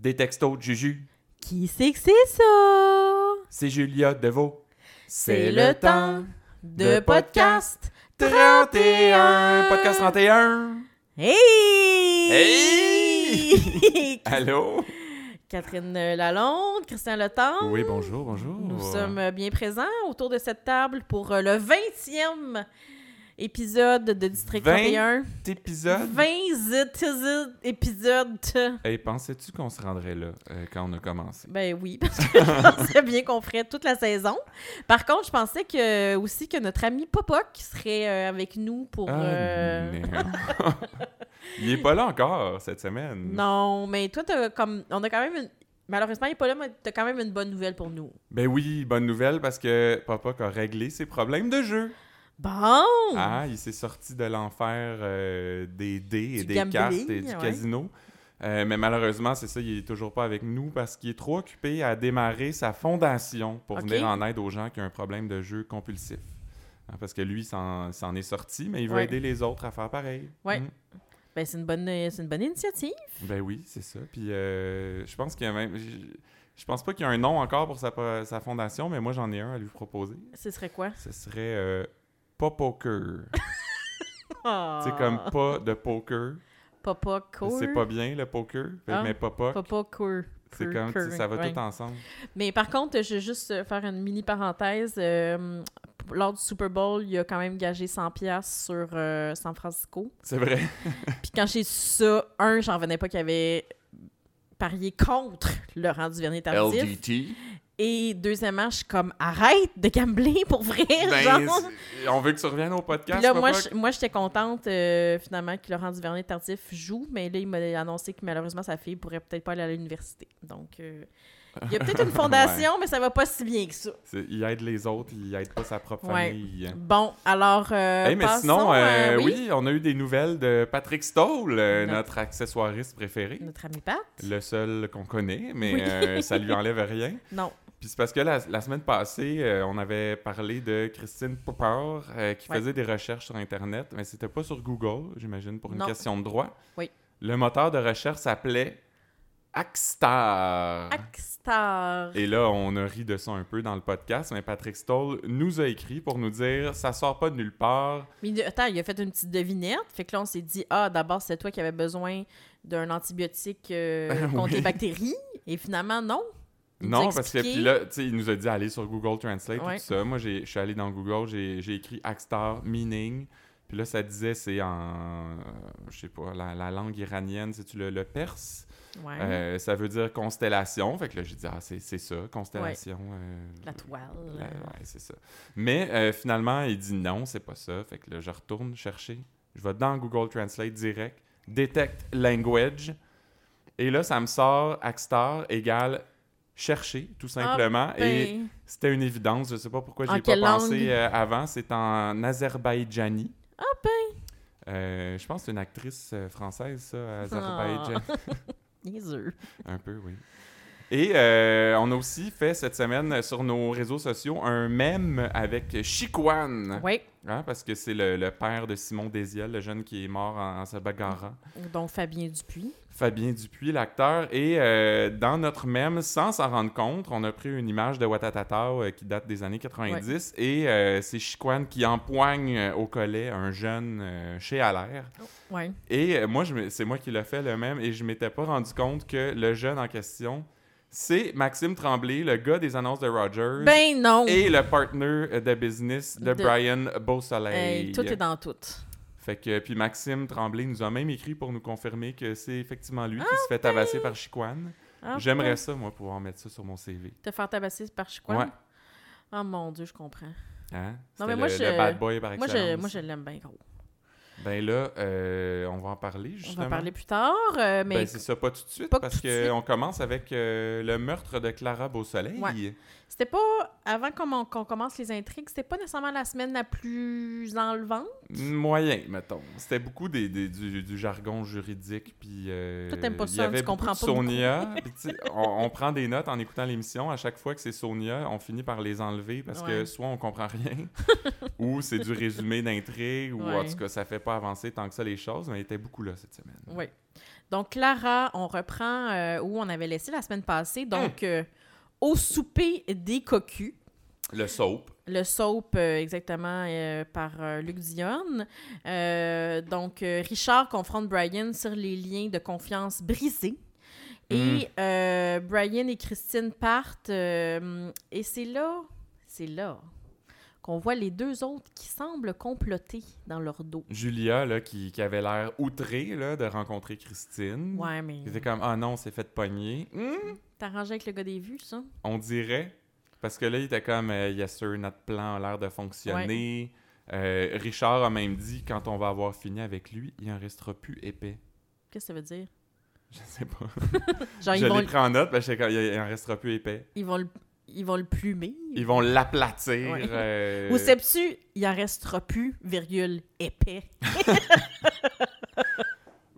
Des textos de Juju. Qui c'est que c'est ça? C'est Julia Deveau. C'est le temps de podcast 31. Podcast 31. Hey! Hey! Allô? Catherine Lalonde, Christian Letendre. Oui, bonjour, bonjour. Nous sommes bien présents autour de cette table pour le 20e épisode de District 20 31. épisode. 20 épisode. Hey, pensais-tu qu'on se rendrait là euh, quand on a commencé? Ben oui, parce que je pensais bien qu'on ferait toute la saison. Par contre, je pensais que aussi que notre ami Popoc serait euh, avec nous pour. Ah, euh. Il est pas là encore cette semaine. Non, mais toi, t'as comme. On a quand même une. Malheureusement, il est pas là, mais t'as quand même une bonne nouvelle pour nous. Ben oui, bonne nouvelle parce que Papa a réglé ses problèmes de jeu. Bon! Ah, il s'est sorti de l'enfer euh, des dés et Du des gambling, cartes et du ouais. casino. Euh, mais malheureusement, c'est ça, il est toujours pas avec nous parce qu'il est trop occupé à démarrer sa fondation pour venir en aide aux gens qui ont un problème de jeu compulsif. Hein, parce que lui, s'en s'en est sorti, mais il veut Ouais. aider les autres à faire pareil. Ouais. Mm. Ben, c'est une bonne, c'est une bonne initiative. Ben oui, c'est ça. Puis euh, je pense qu'il y a même. Je, je pense pas qu'il y a un nom encore pour sa, sa fondation, mais moi j'en ai un à lui proposer. Ce serait quoi? Ce serait euh, Pas Poker. Ah. C'est comme pas de poker. Papa cool. C'est pas bien le poker, Ah, mais pas. Papa cool. C'est comme, tu ça va ouais. tout ensemble. Mais par contre, je vais juste euh, faire une mini parenthèse. Euh, lors du Super Bowl, il a quand même gagé 100$ piastres sur euh, San Francisco. C'est vrai. Puis quand j'ai su ça, un, j'en revenais pas qu'il avait parié contre Laurent Duvernay Tardif. LDT. Et deuxièmement, je suis comme arrête de gambler pour vrai. Ben, genre. on veut que tu reviennes au podcast. Puis là, moi, je- moi, j'étais contente euh, finalement que Laurent Duvernay Tardif joue, mais là, il m'a annoncé que malheureusement, sa fille pourrait peut-être pas aller à l'université. Donc, euh, il y a peut-être une fondation, mais ça va pas si bien que ça. Il aide les autres, il aide pas sa propre Ouais. famille. Bon, alors. euh, Hey, mais passons, sinon, euh, oui? on a eu des nouvelles de Patrick Stoll, Notre- notre accessoiriste préféré. Notre ami Pat? Le seul qu'on connaît, mais Oui. ça lui enlève rien. Non. Puis c'est parce que la, la semaine passée, euh, on avait parlé de Christine Popper euh, qui Ouais. faisait des recherches sur Internet, mais c'était pas sur Google, j'imagine, pour une Non. question de droit. Oui. Le moteur de recherche s'appelait Axstar. Axstar. Et là, on a ri de ça un peu dans le podcast, mais Patrick Stoll nous a écrit pour nous dire ça sort pas de nulle part. Mais attends, il a fait une petite devinette. Fait que là, on s'est dit, ah, d'abord, c'est toi qui avais besoin d'un antibiotique euh, contre Oui. les bactéries. Et finalement, non. Non, parce que puis là, tu sais, il nous a dit aller sur Google Translate Ouais. tout ça. Moi, je suis allé dans Google, j'ai écrit Axstar meaning. Puis là, ça disait c'est en, euh, je sais pas, la, la langue iranienne, c'est-tu le, le perse? Ouais. Euh, ça veut dire constellation. Fait que là, j'ai dit, ah, c'est ça, constellation. euh, La toile. la- ouais, c'est ça. Mais euh, finalement, il dit non, c'est pas ça. Fait que là, je retourne chercher. Je vais dans Google Translate direct, detect language. Et là, ça me sort Axstar égale chercher, tout simplement. Et Ben, c'était une évidence. Je sais pas pourquoi En j'ai pas quelle pensé euh, avant. C'est en azerbaïdjani. Ah ben. Euh, je pense que c'est une actrice euh, française, ça, Ah. Azerbaïdjan. niaiseux. Un peu, oui. Et euh, on a aussi fait cette semaine sur nos réseaux sociaux un mème avec Chiquan. Oui. Hein, parce que c'est le, le père de Simon Désiel, le jeune qui est mort en, en se bagarrant. Donc, Fabien Dupuis. Fabien Dupuis, l'acteur. Et euh, dans notre mème, sans s'en rendre compte, on a pris une image de Watatata euh, qui date des années 90. Et euh, c'est Chiquan qui empoigne au collet un jeune chez Allaire. Ouais. Et moi, c'est moi qui l'ai fait le même. Et je m'étais pas rendu compte que le jeune en question, c'est Maxime Tremblay, le gars des annonces de Rogers. Ben non. Et le partner de business de, De- Brian Beausoleil. Hey, tout est dans tout. Fait que, puis Maxime Tremblay nous a même écrit pour nous confirmer que c'est effectivement lui Ah, qui se fait tabasser par Chiquan. Ah, J'aimerais ça, moi, pouvoir mettre ça sur mon CV. Te faire tabasser par Chiquan? Ouais. Oh mon Dieu, je comprends. Hein? Non, mais moi, le, je- le bad boy par Moi, excellence. je, moi, je l'aime bien gros. Ben là, euh, on va en parler, On justement. va en parler plus tard, euh, mais Ben, c'est ça, pas tout de suite, pas parce qu'on commence avec euh, le meurtre de Clara Beausoleil. Ouais. c'était pas, avant qu'on qu'on commence les intrigues, c'était pas nécessairement la semaine la plus enlevante. Moyen, mettons. C'était beaucoup des, des- du, du jargon juridique, puis... euh, Toi, t'aimes pas ça, avait tu comprends pas Sonia, on, on prend des notes en écoutant l'émission. À chaque fois que c'est Sonia, on finit par les enlever, parce que soit on comprend rien, ou c'est du résumé d'intrigue, ou en tout cas, ça fait pas avancer tant que ça les choses, mais il était beaucoup là cette semaine. Oui. Donc, Clara, on reprend euh, où on avait laissé la semaine passée. Donc, euh, au souper des cocus. Le soap. Le soap, euh, exactement, euh, par euh, Luc Dion. Euh, donc, Richard confronte Brian sur les liens de confiance brisés. Et euh, Brian et Christine partent. et c'est là, c'est là qu'on voit les deux autres qui semblent comploter dans leur dos. Julia, là, qui, qui avait l'air outrée là, de rencontrer Christine. Ouais, mais Qui était comme, ah non, c'est fait pogner. Hum, t'as arrangé avec le gars des vues, ça? on dirait. Parce que là, il était comme, euh, yes sir, notre plan a l'air de fonctionner. Euh, Richard a même dit, quand on va avoir fini avec lui, il en restera plus épais. Qu'est-ce que ça veut dire? Je sais pas. Genre, Je ils vont, pris en note, comme, il en restera plus épais. ils vont le, ils vont le plumer. Ils vont l'aplatir. Ouais. euh, Ou sais-tu, il en restera plus, virgule, épais.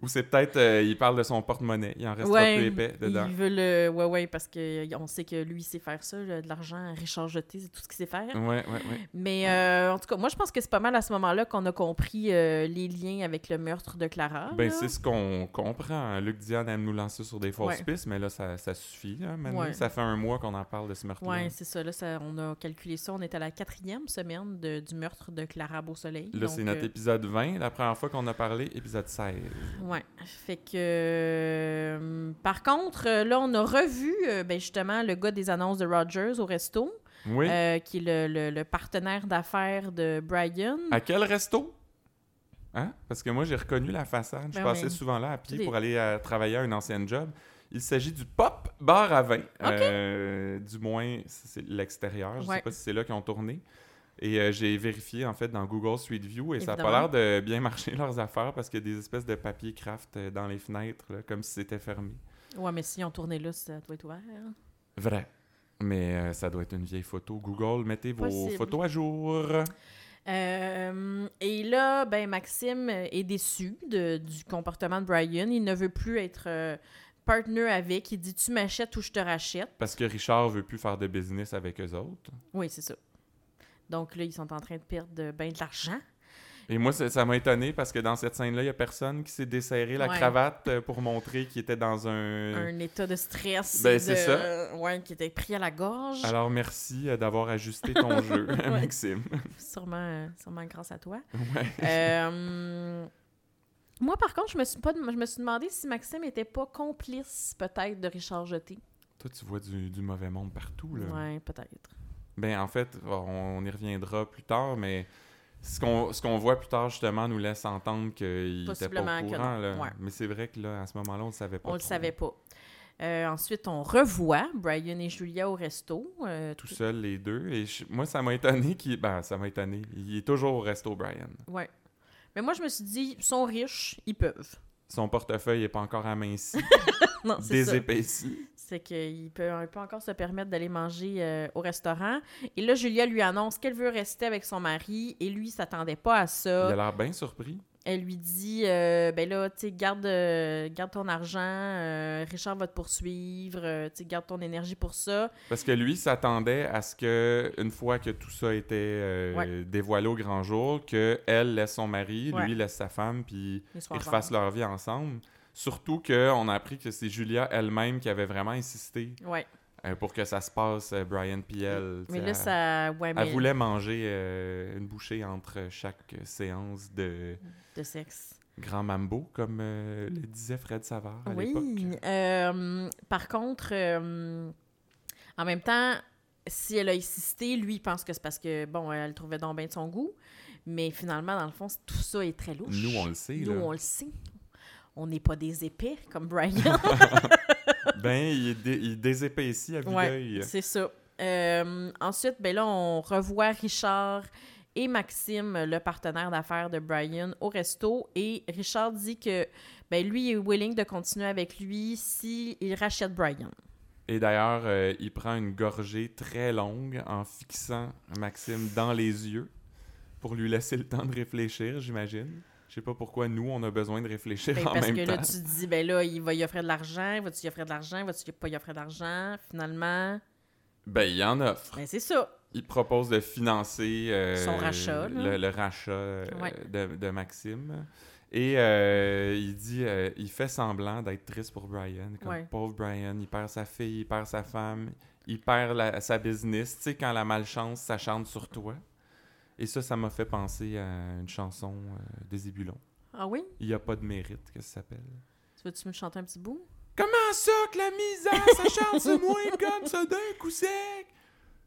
Ou c'est peut-être, euh, il parle de son porte-monnaie. Il en restera Ouais, plus épais dedans. Ils veulent, euh, ouais, ouais, parce qu'on sait que lui, il sait faire ça, de l'argent, Richard jeté, c'est tout ce qu'il sait faire. Ouais, ouais, ouais. Mais euh, en tout cas, moi, je pense que c'est pas mal à ce moment-là qu'on a compris euh, les liens avec le meurtre de Clara. Ben, c'est ce qu'on comprend. Luc Diane aime nous lancer sur des fausses Ouais. pistes, mais là, ça, ça suffit. Là, maintenant. Ça fait un mois qu'on en parle de ce meurtre Ouais, c'est ça, là, ça. On a calculé ça. On est à la quatrième semaine de- du meurtre de Clara Beausoleil. Là, c'est notre euh, épisode 20. La première fois qu'on a parlé, épisode 16. Ouais. Fait que. euh, par contre, euh, là, on a revu, euh, ben, justement, le gars des annonces de Rogers au resto, Oui. euh, qui est le, le- le partenaire d'affaires de Brian. À quel resto? Hein? Parce que moi, j'ai reconnu la façade. Je Ben passais oui. souvent là à pied pour aller travailler à un ancien job. Il s'agit du Pop Bar à vin. Du moins, c'est l'extérieur. Je Ouais. sais pas si c'est là qu'ils ont tourné. Et euh, j'ai vérifié, en fait, dans Google Street View et ça a pas Évidemment. l'air de bien marcher, leurs affaires, parce qu'il y a des espèces de papier craft euh, dans les fenêtres, là, comme si c'était fermé. Ouais, mais si on tournait là, ça doit être ouvert. Vrai. Mais euh, ça doit être une vieille photo. Google, mettez vos Possible. photos à jour. Euh, et là, ben, Maxime est déçu de- du comportement de Brian. Il ne veut plus être euh, partner avec. Il dit Tu m'achètes ou je te rachète. Parce que Richard veut plus faire de business avec eux autres. Oui, c'est ça. Donc là, ils sont en train de perdre de- ben de l'argent. Et moi, ça m'a étonné parce que dans cette scène-là, il n'y a personne qui s'est desserré la Ouais. cravate euh, pour montrer qu'il était dans un... Un état de stress. Ben, de- c'est ça. Ouais, qui était pris à la gorge. Alors, merci euh, d'avoir ajusté ton jeu. Maxime. Sûrement, euh, sûrement grâce à toi. Ouais. Euh, moi, par contre, je me suis pas, je me suis demandé si Maxime était pas complice, peut-être, de Richard Jeté. Toi, tu vois du, du mauvais monde partout, là. Ouais, peut-être. Ben, en fait, on, y reviendra plus tard, mais ce qu'on ce qu'on voit plus tard, justement, nous laisse entendre qu'il était pas au courant, là. Ouais. Mais c'est vrai que, là, à ce moment-là, on le savait pas On le trop. savait pas. Euh, ensuite, on revoit Brian et Julia au resto. euh, Tout seul, les deux. Et je- moi, ça m'a étonné qu'il... Ben, ça m'a étonné. Il est toujours au resto, Brian. Ouais. Mais moi, je me suis dit, ils sont riches, ils peuvent. Son portefeuille n'est pas encore aminci, Non, désépaissi. C'est qu'il peut, il peut encore se permettre d'aller manger euh, au restaurant. Et là, Julia lui annonce qu'elle veut rester avec son mari. Et lui, il s'attendait pas à Il ça. a l'air bien surpris. Elle lui dit euh, ben là, tu sais, garde, euh, garde ton argent, euh, Richard va te poursuivre, tu sais, garde ton énergie pour ça. Parce que lui s'attendait à ce que, une fois que tout ça était Ouais. dévoilé au grand jour, que elle laisse son mari, Ouais. lui laisse sa femme, puis Ils refassent leur vie ensemble. Surtout qu'on a appris que c'est Julia elle-même qui avait vraiment insisté Ouais. Euh, pour que ça se passe, euh, Brian puis elle. Mais là, elle- ça. Ouais, mais. Elle voulait manger euh, une bouchée entre chaque séance de De sexe. grand mambo, comme le disait Fred Savard à Oui. l'époque. Par contre, en même temps, si elle a insisté, lui, il pense que c'est parce que, bon, elle trouvait donc bien de son goût. Mais finalement, dans le fond, tout ça est très louche. Nous, on le sait. Nous, là. on le sait. On n'est pas des épais comme Brian. Ben, il, dé- il désépaissit à vue Ouais, d'œil. c'est ça. Euh, ensuite, ben là, on revoit Richard et Maxime, le partenaire d'affaires de Brian, au resto. Et Richard dit que ben, lui est willing de continuer avec lui s'il rachète Brian. Et d'ailleurs, euh, il prend une gorgée très longue en fixant Maxime dans les yeux pour lui laisser le temps de réfléchir, j'imagine. Je sais pas pourquoi nous, on a besoin de réfléchir Ben, en parce même que temps. là, tu te dis, ben là, il va y offrir de l'argent, va-tu y offrir de l'argent, va-tu pas y offrir d'argent? Finalement, Ben, il en offre. ben c'est ça. Il propose de financer euh, Son rachat, le, le rachat euh, Ouais. de, de Maxime. Et euh, il dit, il fait semblant d'être triste pour Brian. Comme Ouais. pauvre Brian, il perd sa fille, il perd sa femme, il perd la- sa business. Tu sais, quand la malchance s'acharne sur toi. Et ça, ça m'a fait penser à une chanson euh, des. Ah oui? Il n'y a pas de mérite, que ça s'appelle? Tu veux-tu me chanter un petit bout? Comment ça que la misère s'acharne sur moi comme ça d'un coup sec?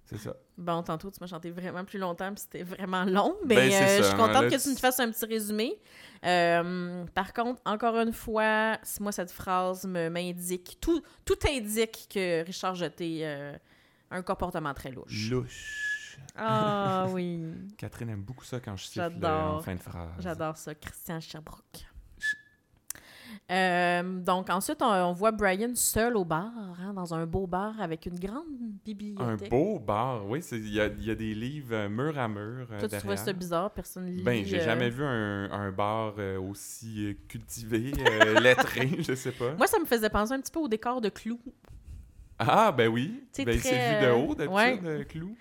C'est ça. Bon, tantôt, tu m'as chanté vraiment plus longtemps, puis c'était vraiment long, mais Ben, euh, je suis contente là, que tu- me fasses un petit résumé. Euh, par contre, encore une fois, si moi, cette phrase me m'indique, tout, tout indique que Richard Jeté euh, a un comportement très louche. Louche. Ah oui, Catherine aime beaucoup ça quand je siffle en fin de phrase. j'adore ça. Christian Sherbrooke. Euh, donc ensuite, on, on voit Brian seul au bar, hein, dans un beau bar avec une grande Un bibliothèque. beau bar, oui. Il y a, il y a des livres euh, mur à mur euh, Toi, tu trouvais ça bizarre, personne lit. Ben, j'ai euh, jamais vu un, un bar aussi cultivé, euh, lettré, je sais pas. Moi, ça me faisait penser un petit peu au décor de Clou. Ah, ben oui. Ben, très, c'est vu de haut, d'habitude, ouais. Clou.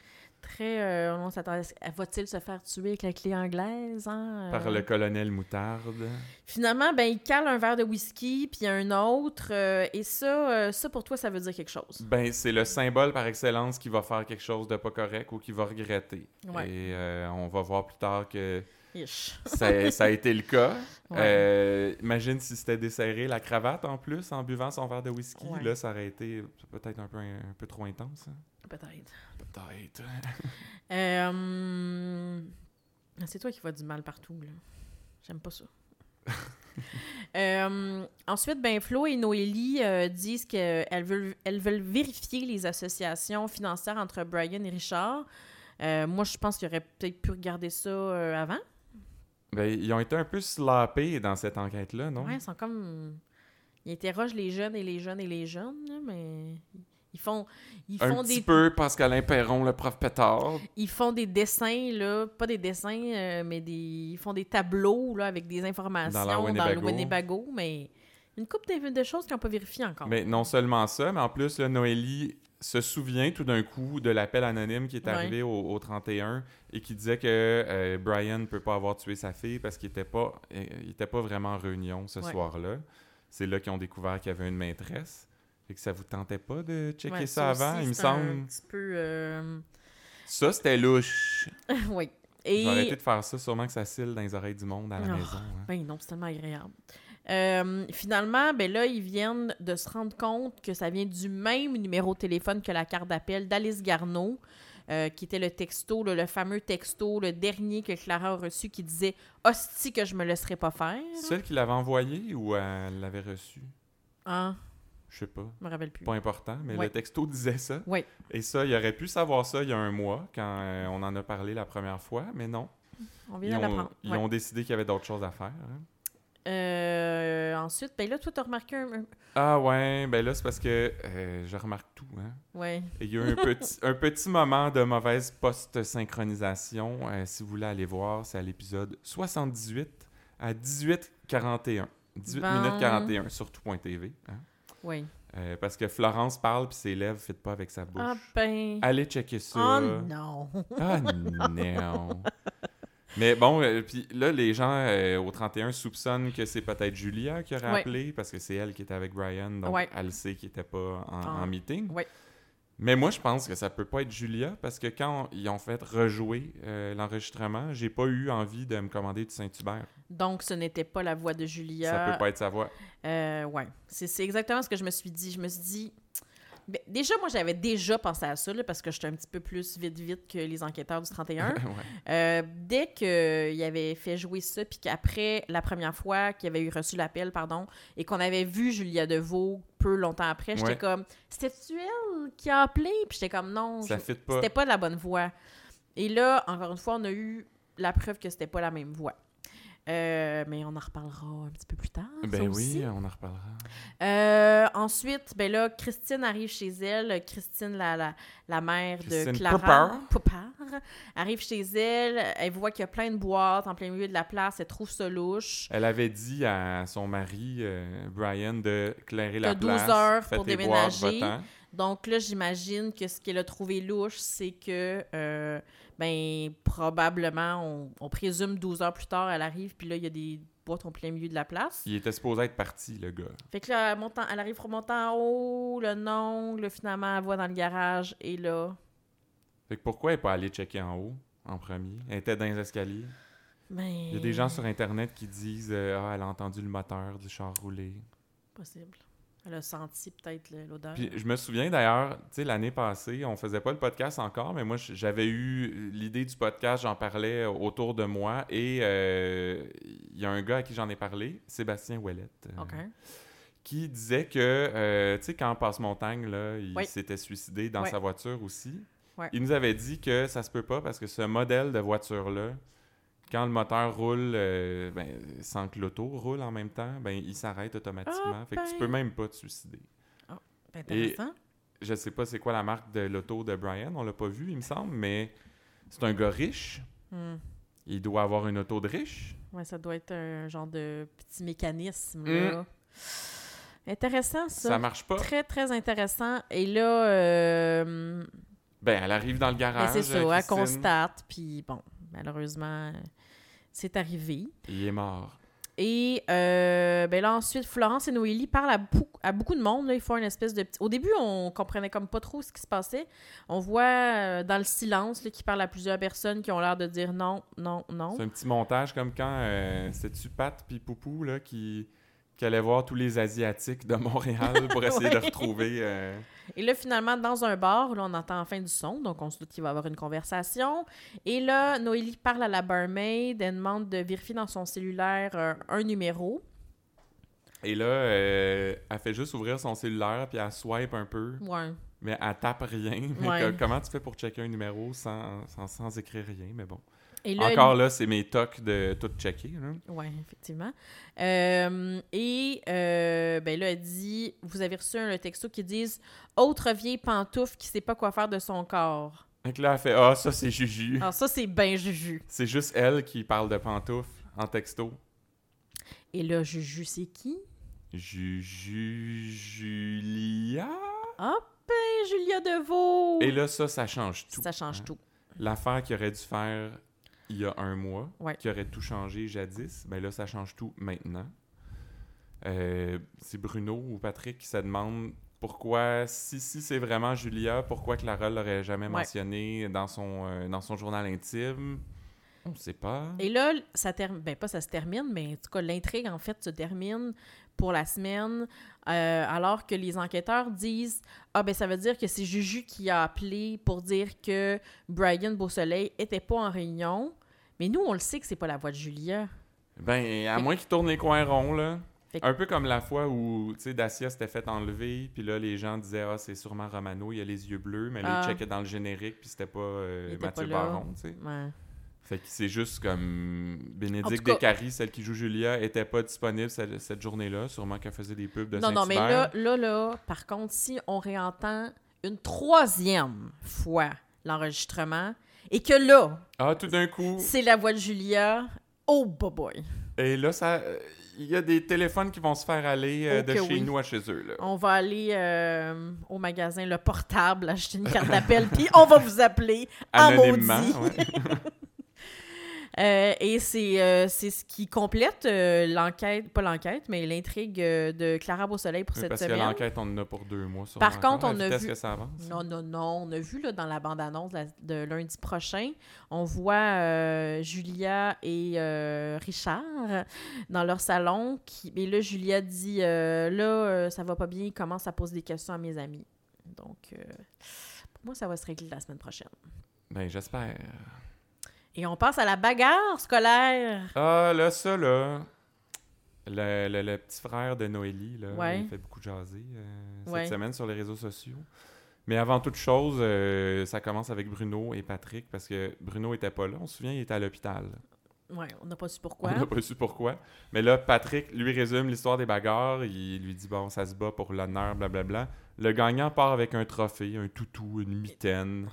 Très. euh, on s'attendait. à- Va-t-il se faire tuer avec la clé anglaise? Hein? Par Euh, le colonel Moutarde. Finalement, ben, il cale un verre de whisky, puis un autre. euh, et ça, euh, ça, pour toi, ça veut dire quelque chose. Ben, c'est le symbole par excellence qui va faire quelque chose de pas correct ou qui va regretter. Ouais. Et euh, on va voir plus tard que. Ça, ça a été le cas. Ouais. Euh, imagine si c'était desserré la cravate en plus en buvant son verre de whisky. Ouais. Là, ça aurait été peut-être un peu, un peu trop intense. hein. Peut-être. Peut-être. Euh, C'est toi qui vas du mal partout, là. J'aime pas ça. Euh, ensuite, ben, Flo et Noélie euh, disent qu'elles veulent, elles veulent vérifier les associations financières entre Brian et Richard. Euh, moi, je pense qu'ils auraient peut-être pu regarder ça avant. Ben, ils ont été un peu slappés dans cette enquête-là, non? Ouais, ils sont comme. Ils interrogent les jeunes et les jeunes et les jeunes, là, mais. Ils font, ils un font petit des peu Pascalin Perron, le prof pétard. ils font des dessins là, pas des dessins euh, mais des ils font des tableaux là avec des informations Dans le Winnebago. Mais une coupe de, de choses qu'ils n'ont pas vérifiées encore. Mais non seulement ça, mais en plus, Noélie se souvient tout d'un coup de l'appel anonyme qui est Ouais. arrivé au, au 31 et qui disait que euh, Brian ne peut pas avoir tué sa fille parce qu'il n'était pas, euh, il était pas vraiment en réunion ce Ouais. soir-là. C'est là qu'ils ont découvert qu'il y avait une maîtresse. Et que ça vous tentait pas de checker Ouais, ça, avant, aussi, il me c'est un semble. petit peu euh, Ça, c'était louche. oui. J'ai arrêté Et de faire ça, sûrement que ça cille dans les oreilles du monde à la Oh. maison. hein. ben non, c'est tellement agréable. Euh, finalement, ben là, ils viennent de se rendre compte que ça vient du même numéro de téléphone que la carte d'appel d'Alice Garneau, euh, qui était le texto, le, le fameux texto, le dernier que Clara a reçu, qui disait « Hostie que je me laisserai pas faire Celle qui l'avait envoyé ou elle l'avait reçu? ». Ah, Je sais pas. je me rappelle plus. Pas important, mais Ouais. le texto disait ça. Oui. Et ça, il aurait pu savoir ça il y a un mois, quand euh, on en a parlé la première fois, mais non. On Ils vient de ont, ils Ouais. ont décidé qu'il y avait d'autres choses à faire. hein. Euh, ensuite, ben là, toi, t'as remarqué un... Ah ouais, ben là, c'est parce que euh, je remarque tout. Hein. Ouais. Il y a eu un petit, un petit moment de mauvaise post-synchronisation. Euh, si vous voulez aller voir, c'est à l'épisode 78 à 18h41. 18 Bon. minutes 41 sur tout.tv. hein. Euh, parce que Florence parle puis ses lèvres ne fitent pas avec sa bouche. Ah ben... Allez checker ça. Oh non! Ah non. Mais bon, euh, puis là, les gens euh, au 31 soupçonnent que c'est peut-être Julia qui aurait Ouais. appelé parce que c'est elle qui était avec Brian, donc Ouais. elle sait qu'il n'était pas en, Ah. en meeting. Ouais. Mais moi, je pense que ça peut pas être Julia parce que quand ils ont fait rejouer euh, l'enregistrement, j'ai pas eu envie de me commander du Saint-Hubert. Donc, ce n'était pas la voix de Julia. Ça peut pas être sa voix. Euh, ouais, c'est c'est exactement ce que je me suis dit. Je me suis dit. Ben, déjà, moi, j'avais déjà pensé à ça, là, parce que j'étais un petit peu plus vite-vite que les enquêteurs du 31. Ouais. Euh, dès qu'il avait fait jouer ça, puis qu'après, la première fois qu'il avait eu reçu l'appel, pardon, et qu'on avait vu Julia Deveau peu longtemps après, j'étais Ouais. comme, c'était-tu elle qui a appelé? Puis j'étais comme, non, je- c'était pas de la bonne voix. Et là, encore une fois, on a eu la preuve que c'était pas la même voix. Euh, mais on en reparlera un petit peu plus tard. Ben oui, on en reparlera. Euh, ensuite, ben là, Christine arrive chez elle. Christine, la, la, la mère Christine de Clara. Popper, arrive chez elle. Elle voit qu'il y a plein de boîtes en plein milieu de la place. Elle trouve ça louche. Elle avait dit à son mari, euh, Brian, de clairer la T'as 12 place. heures Faites pour boîtes, déménager. va-t'en. Donc là, j'imagine que ce qu'elle a trouvé louche, c'est que, ben, probablement, on, on présume 12 heures plus tard, elle arrive, puis là, il y a des boîte au plein milieu de la place. Il était supposé être parti, le gars. Fait que là, elle, monte en- elle arrive remontant en haut, le nom, là, finalement, elle voit dans le garage, et là, Fait que pourquoi elle n'est pas allée checker en haut, en premier? Elle était dans les escaliers. ben... Il y a des gens sur Internet qui disent euh, Ah, elle a entendu le moteur du char rouler. Possible. Elle a senti peut-être l'odeur. Puis je me souviens d'ailleurs, tu sais, l'année passée, on faisait pas le podcast encore, mais moi, j'avais eu l'idée du podcast, j'en parlais autour de moi, et euh, il y a un gars à qui j'en ai parlé, Sébastien Ouellette, euh, OK. qui disait que, euh, tu sais, quand Passe-Montagne, là, il Oui. s'était suicidé dans sa voiture aussi. Il nous avait dit que ça se peut pas parce que ce modèle de voiture-là, quand le moteur roule euh, ben, sans que l'auto roule en même temps, ben, il s'arrête automatiquement. Ah, fait que tu ben. peux même pas te suicider. C'est intéressant. Je sais pas c'est quoi la marque de l'auto de Brian, on l'a pas vu, il me semble, mais c'est un gars riche. Hmm. Il doit avoir une auto de riche. Ouais, ça doit être un genre de petit mécanisme, Hmm. là. Intéressant, ça. Ça marche pas. Très, très intéressant. Et là, euh, Ben, elle arrive dans le ben, garage. c'est ça, elle constate, puis bon, malheureusement, c'est arrivé. Il est mort. Et euh, ben là, ensuite, Florence et Noélie parlent à, beaucoup de monde. Là. Ils font une espèce de petit... Au début, on comprenait comme pas trop ce qui se passait. On voit euh, dans le silence qu'ils parlent à plusieurs personnes qui ont l'air de dire non, non, non. C'est un petit montage comme quand euh, c'est-tu Pat puis Poupou là, qui, qui allait voir tous les Asiatiques de Montréal pour essayer de retrouver. euh, Et là, finalement, dans un bar, là, on entend enfin du son, donc on se doute qu'il va y avoir une conversation. Et là, Noélie parle à la barmaid, elle demande de vérifier dans son cellulaire euh, un numéro. Et là, euh, elle fait juste ouvrir son cellulaire puis elle swipe un peu, Ouais. mais elle tape rien. Mais Ouais. co- comment tu fais pour checker un numéro sans, sans, sans écrire rien? Mais bon. Et là, Encore là, c'est mes tocs de tout checker. Oui, effectivement. Euh, et euh, ben là, elle dit Vous avez reçu un texto qui dit Autre vieille pantoufle qui sait pas quoi faire de son corps. Que là, elle fait Ah, ça, c'est Juju. Alors, ça, c'est ben Juju. C'est juste elle qui parle de pantoufles en texto. Et là, Juju, c'est qui? Juju Julia. Ah, ben Julia Deveau Et là, ça, ça change tout. Ça change hein. tout. L'affaire qu'il aurait dû faire il y a un mois, Ouais. qui aurait tout changé jadis, ben là, ça change tout maintenant. Euh, c'est Bruno ou Patrick qui se demande pourquoi, si, si c'est vraiment Julia, pourquoi Clara l'aurait jamais Ouais. mentionné dans son, euh, dans son journal intime. On ne sait pas. Et là, ça termine. Ben, pas ça se termine, mais en tout cas, l'intrigue, en fait, se termine pour la semaine, euh, alors que les enquêteurs disent Ah, ben, ça veut dire que c'est Juju qui a appelé pour dire que Brian Beausoleil était pas en réunion. Mais nous, on le sait que c'est pas la voix de Julia. Ben, à moins qu'il tourne les coins ronds, là. Que- Un peu comme la fois où, tu sais, Dacia s'était fait enlever, puis là, les gens disaient, ah, c'est sûrement Romano, il a les yeux bleus, mais là, Ah. ils checkaient dans le générique, puis c'était pas euh, Mathieu pas. Baron, tu sais. Ouais. Fait que c'est juste comme Bénédicte Descaries, celle qui joue Julia, était pas disponible cette, cette journée-là. Sûrement qu'elle faisait des pubs de Non, non, mais là, là, là, par contre, si on réentend une troisième fois l'enregistrement et que là, Ah, tout d'un coup. c'est la voix de Julia, oh boy. Et là, ça, euh, il y a des téléphones qui vont se faire aller euh, Oh de chez oui. nous à chez eux. Là. On va aller euh, au magasin Le Portable, acheter une carte d'appel, puis on va vous appeler en Anonymement. maudit. ouais. Euh, et c'est euh, c'est ce qui complète euh, l'enquête, pas l'enquête, mais l'intrigue de Clara Beausoleil pour Oui, cette Parce que semaine. l'enquête, on en a pour deux mois. Par contre, on a vu- que ça avance? Non, non, non. On a vu là, dans la bande-annonce de, lundi prochain, on voit Julia et Richard dans leur salon. Qui... Et là, Julia dit euh, Là, euh, ça va pas bien, il commence à poser des questions à mes amis. Donc, euh, pour moi, ça va se régler la semaine prochaine. Ben, j'espère. Et on passe à la bagarre scolaire. Ah, là, ça, là. Le, le- le petit frère de Noélie, là, Ouais. il fait beaucoup jaser euh, cette Ouais. semaine sur les réseaux sociaux. Mais avant toute chose, euh, ça commence avec Bruno et Patrick parce que Bruno était pas là. On se souvient, il était à l'hôpital. Ouais, on n'a pas su pourquoi. On n'a pas su pourquoi. Mais là, Patrick lui résume l'histoire des bagarres. Il lui dit bon, ça se bat pour l'honneur, blablabla. Le gagnant part avec un trophée, un toutou, une mitaine.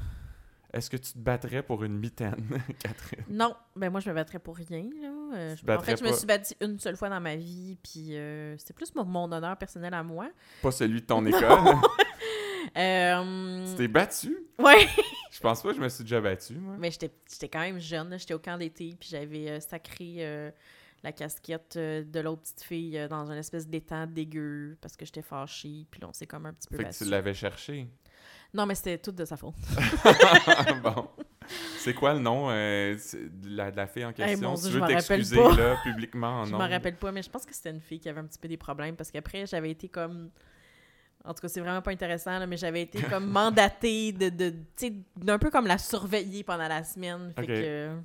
Est-ce que tu te battrais pour une mitaine, Catherine? Non, ben moi je me battrais pour rien. Là. Euh, je- en fait, je me suis battue une seule fois dans ma vie, puis euh, c'était plus mon, mon honneur personnel à moi. Pas celui de ton école. Euh, tu t'es battu Ouais, Je pense pas que je me suis déjà battu, moi. mais j'étais j'étais quand même jeune, j'étais au camp d'été, puis j'avais euh, sacré euh, la casquette de l'autre petite fille dans une espèce d'étang dégueu parce que j'étais fâchée. Puis là, on s'est comme un petit peu Fait que battu. tu l'avais cherché. Non, mais c'était tout de sa faute. bon. C'est quoi le nom euh, de la, de la fille en question? mon si Dieu, tu je veux t'excuser là, publiquement en Je m'en rappelle pas, mais je pense que c'était une fille qui avait un petit peu des problèmes parce qu'après, j'avais été comme. En tout cas, c'est vraiment pas intéressant, là, mais j'avais été comme mandatée de. de tu sais, d'un peu comme la surveiller pendant la semaine. Fait que.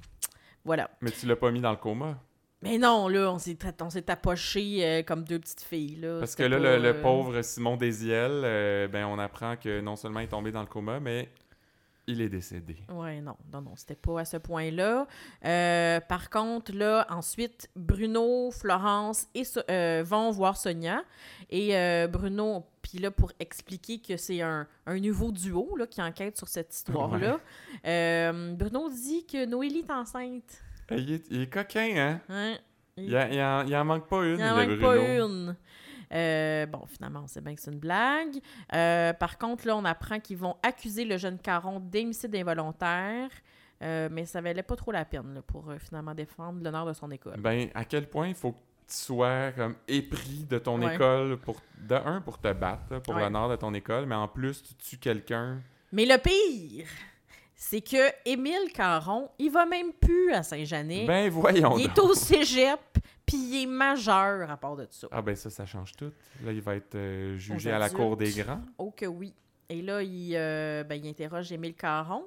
Voilà. Mais tu l'as pas mis dans le coma? Mais non, là, on s'est on s'est tapoché euh, comme deux petites filles. Là. Parce que là, pas, le, le euh, pauvre Simon Desiel, euh, ben, on apprend que non seulement il est tombé dans le coma, mais il est décédé. Ouais, non, non, non, c'était pas à ce point-là. Euh, par contre, là, ensuite, Bruno, Florence et So- vont voir Sonia. Et Bruno, puis là, pour expliquer que c'est un, un nouveau duo là, qui enquête sur cette histoire-là, Bruno dit que Noélie est enceinte. Il est, il est coquin, hein? Hein? Il, il en, il en manque pas une, Il en manque Bruno. pas une. Euh, bon, finalement, on sait bien que c'est une blague. Euh, par contre, là, on apprend qu'ils vont accuser le jeune Caron d'homicide involontaire. Euh, mais ça valait pas trop la peine là, pour finalement défendre l'honneur de son école. Ben, à quel point il faut que tu sois comme épris de ton Ouais. école pour de un pour te battre pour Ouais. l'honneur de ton école, mais en plus tu tues quelqu'un. Mais le pire, c'est que Émile Caron, il va même plus à Saint-Jeannet. Ben voyons il donc. est au cégep, puis il est majeur à part de ça. Ah ben ça, ça change tout. Là, il va être euh, jugé à la cour des grands. Oh que oui. Et là, il, euh, ben, il interroge Émile Caron.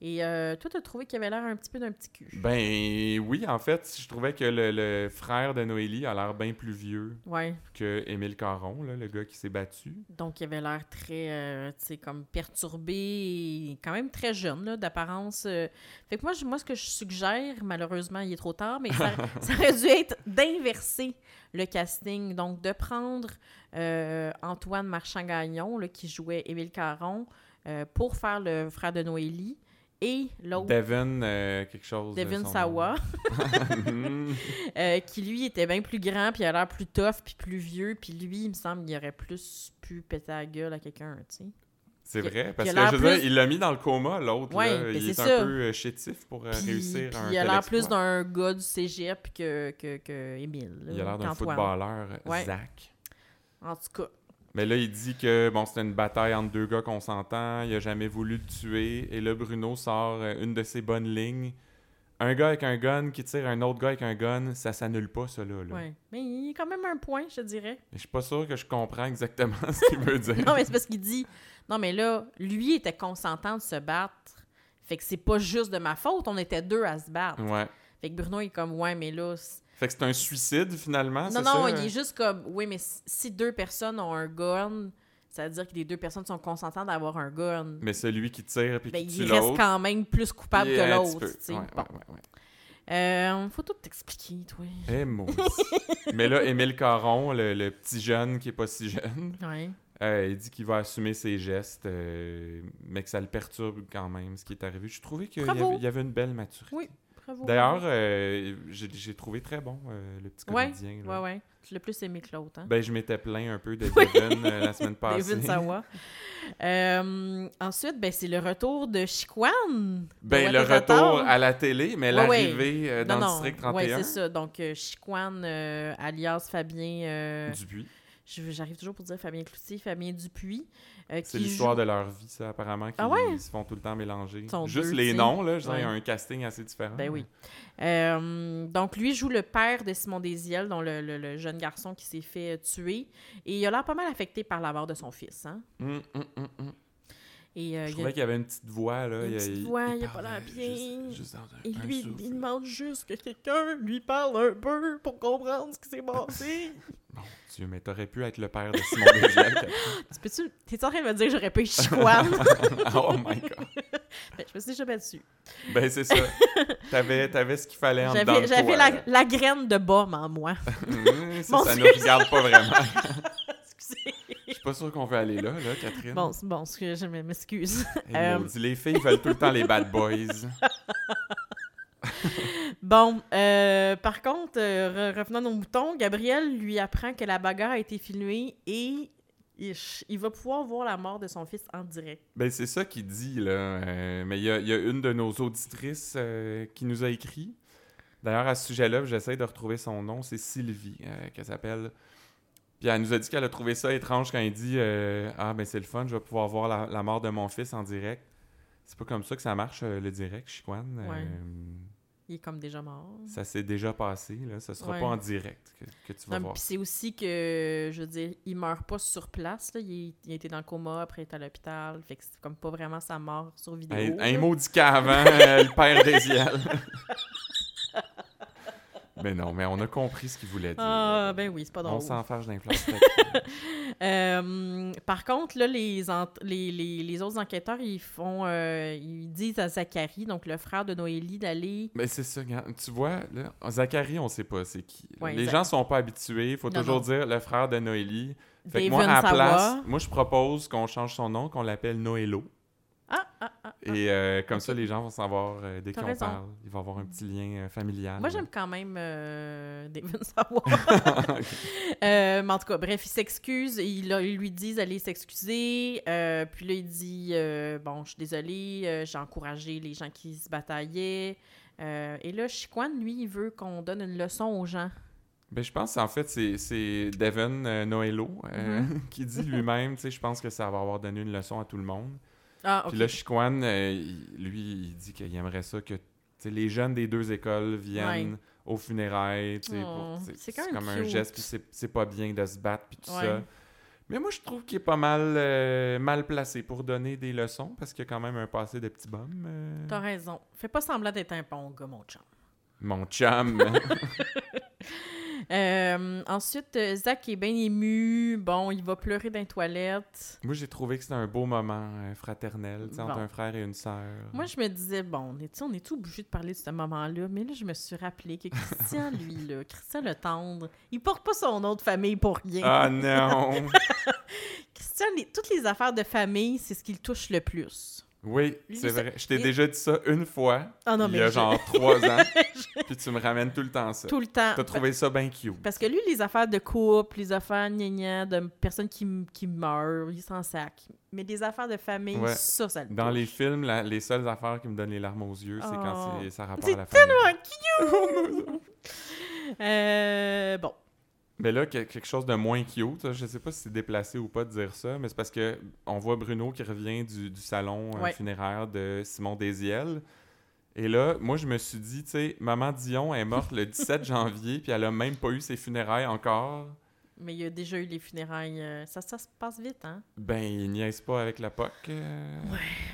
Et euh, toi, t'as trouvé qu'il avait l'air un petit peu d'un petit cul. Ben oui, en fait, je trouvais que le, le frère de Noélie a l'air bien plus vieux Ouais. que Émile Caron, là, le gars qui s'est battu. Donc, il avait l'air très, euh, tu sais, comme perturbé et quand même très jeune, d'apparence. euh. Fait que moi, je- moi, ce que je suggère, malheureusement, il est trop tard, mais ça, ça aurait dû être d'inverser le casting. Donc, de prendre euh, Antoine Marchand-Gagnon, qui jouait Émile Caron, pour faire le frère de Noélie, et l'autre, Devin, euh, quelque chose. de Devin son Sawa, euh, qui lui était bien plus grand, puis il a l'air plus tough, puis plus vieux, puis lui, il me semble qu'il aurait plus pu péter la gueule à quelqu'un, tu sais. C'est vrai, parce que je veux dire, il l'a mis dans le coma, l'autre. Ouais, là. ben il est, un ça. peu euh, chétif pour euh, Puis, réussir puis un il a l'air plus d'un gars du cégep que, que, que Émile. là, Il a l'air d'un footballeur, euh, Ouais. Zach. En tout cas, Mais là, il dit que bon, c'était une bataille entre deux gars qu'on s'entend, il a jamais voulu le tuer. Et là, Bruno sort euh, une de ses bonnes lignes. Un gars avec un gun qui tire un autre gars avec un gun, ça s'annule pas, ça là. là. ouais. Mais il y a quand même un point, je te dirais. Mais Je suis pas sûr que je comprends exactement ce qu'il veut dire. Non, mais c'est parce qu'il dit Non, mais là, lui était consentant de se battre. Fait que c'est pas juste de ma faute, on était deux à se battre. Ouais. Fait que Bruno il est comme Ouais, mais là. Fait que c'est un suicide finalement, Non, non, ça? il est juste comme Oui, mais si- deux personnes ont un gun, ça veut dire que les deux personnes sont consentantes d'avoir un gun. Mais celui qui tire puis Ben, qui tue il reste quand même plus coupable que l'autre. Ouais, Bon. ouais, ouais. Euh, faut tout t'expliquer, toi. Eh. Mais là, Émile Caron, le, le petit jeune qui est pas si jeune, Ouais. euh, il dit qu'il va assumer ses gestes, euh, mais que ça le perturbe quand même, ce qui est arrivé. Je trouvais qu'il y, y avait une belle maturité. Oui. D'ailleurs, euh, j'ai trouvé très bon euh, le petit comédien. là. Ouais, ouais. Tu l'as plus aimé que l'autre, hein? Ben, je m'étais plaint un peu de Oui. Devin euh, la semaine passée. Sawa. Euh, ensuite, ben, c'est le retour de Chiquan. Ben, le retour à la télé, mais Ouais, l'arrivée dans non, le district Ouais, 31 c'est ça. Donc, Chiquan, alias Fabien... Dupuis. J'arrive toujours pour dire Fabien Cloutier, Fabien Dupuis. euh, C'est l'histoire joue- de leur vie, ça, apparemment, qui Ah ouais? se font tout le temps mélanger. Ils sont Juste deux, les noms, là, je dirais, y a Ouais. un casting assez différent. Ben oui. Euh, donc, lui joue le père de Simon Desiel, dont le, le- le jeune garçon qui s'est fait tuer. Et il a l'air pas mal affecté par la mort de son fils. Hein? Hum, hum, hum. Et, euh, Je il trouvais a- qu'il y avait une petite voix, là. Une il- petite il- voix, il a parlait pas l'air bien. Juste, Et lui, souffle. il demande juste que quelqu'un lui parle un peu pour comprendre ce qui s'est passé. Mon Dieu, mais t'aurais pu être le père de Simon. Catherine. tu peux-tu... T'es en train de me dire que j'aurais eu Chiquan? oh my God. Ben, je me suis déjà battue. Ben, c'est ça. T'avais, t'avais ce qu'il fallait en dedans J'avais, de j'avais toi, la, graine de baume en moi. Ça, Mon ça nous regarde pas vraiment. Pas sûr qu'on veut aller là, là, Catherine. Bon, bon, je m'excuse. Eh, euh, les filles veulent tout le temps les bad boys. Bon, euh, par contre, euh, re- revenons à nos moutons, Gabriel lui apprend que la bagarre a été filmée et il, il va pouvoir voir la mort de son fils en direct. Ben, c'est ça qu'il dit, là. Euh, mais il y y a une de nos auditrices euh, qui nous a écrit. D'ailleurs, à ce sujet-là, j'essaie de retrouver son nom. C'est Sylvie, qu'elle s'appelle. Puis elle nous a dit qu'elle a trouvé ça étrange quand il dit euh, Ah, ben c'est le fun, je vais pouvoir voir la, la mort de mon fils en direct. C'est pas comme ça que ça marche, euh, le direct, Chiquan. Ouais. Euh, Il est comme déjà mort. ça s'est déjà passé, là. Ce sera Ouais. pas en direct que, que tu vas Non, voir. Puis c'est aussi que, je veux dire, il meurt pas sur place. Là. Il, il a été dans le coma, après il est à l'hôpital. Fait que c'est comme pas vraiment sa mort sur vidéo. Un, un maudit cave, hein, euh, le père d'Éziel. mais non, mais on a compris ce qu'il voulait dire. Ah, ben oui, c'est pas on drôle. s'en fâche d'inflation. Euh, par contre, là, les, les, les, les autres enquêteurs, ils font. euh, ils disent à Zachary, donc le frère de Noélie, d'aller. Mais c'est ça, tu vois, là, Zachary, on sait pas c'est qui. Ouais, Les gens sont pas habitués, il faut Non, toujours non. dire le frère de Noélie. Fait que moi, à la place, moi, je propose qu'on change son nom, qu'on l'appelle Noélo. Ah, ah, ah. ah. Et euh, comme ça, les gens vont savoir euh, dès qu'on parle. Il va y avoir un petit lien euh, familial. Moi, j'aime quand même David Sawa. Euh, mais en tout cas, bref, il s'excuse. Ils, ils lui disent d'aller s'excuser. puis là, il dit Bon, je suis désolé, euh, j'ai encouragé les gens qui se bataillaient. Et là, Chiquan, lui, il veut qu'on donne une leçon aux gens? Ben, je pense en fait c'est Noëlo euh, Mm-hmm. qui dit lui-même, tu sais, je pense que ça va avoir donné une leçon à tout le monde. Ah, ok. Puis là, euh, lui, il dit qu'il aimerait ça que les jeunes des deux écoles viennent Ouais. aux funérailles, Oh, c'est comme un geste, puis c'est c'est pas bien de se battre, puis tout Ouais. ça. Mais moi, je trouve qu'il est pas mal, euh, mal placé pour donner des leçons, parce qu'il y a quand même un passé de petit bum. euh. T'as raison. Fais pas semblant d'être un bon gars, mon chum. Mon chum. Euh, ensuite, euh, Zach est bien ému. Bon, il va pleurer dans les toilettes. moi, j'ai trouvé que c'était un beau moment euh, fraternel, sais, entre Bon. un frère et une sœur. Moi, je me disais, bon, on est, est obligé de parler de ce moment-là? Mais là, je me suis rappelé que Christian, lui, là, Christian le tendre, il porte pas son nom de famille pour rien. Ah non! Christian, les- toutes les affaires de famille, c'est ce qui le touche le plus. Oui, c'est vrai. Je t'ai il- déjà dit ça une fois, Ah non, il mais y a je- genre trois ans, puis tu me ramènes tout le temps ça. tout le temps. T'as trouvé ça bien cute. Parce que lui, les affaires de couple, les affaires gna de personnes qui, qui meurent, il s'en sac. Mais des affaires de famille, Ouais. ça, ça le Dans touche. les films, la- les seules affaires qui me donnent les larmes aux yeux, c'est quand Oh. c'est- ça rapporte C'est à la famille. tellement Euh, bon. Mais là, que- quelque chose de moins cute, je sais pas si c'est déplacé ou pas de dire ça, mais c'est parce que on voit Bruno qui revient du, du salon euh, Ouais. funéraire de Simon Desiel. Et là, moi, je me suis dit, tu sais, Maman Dion est morte le 17 janvier, puis elle a même pas eu ses funérailles encore. Mais il y a déjà eu les funérailles. euh, ça, ça se passe vite, hein? Ben, il niaise pas avec la POC. euh,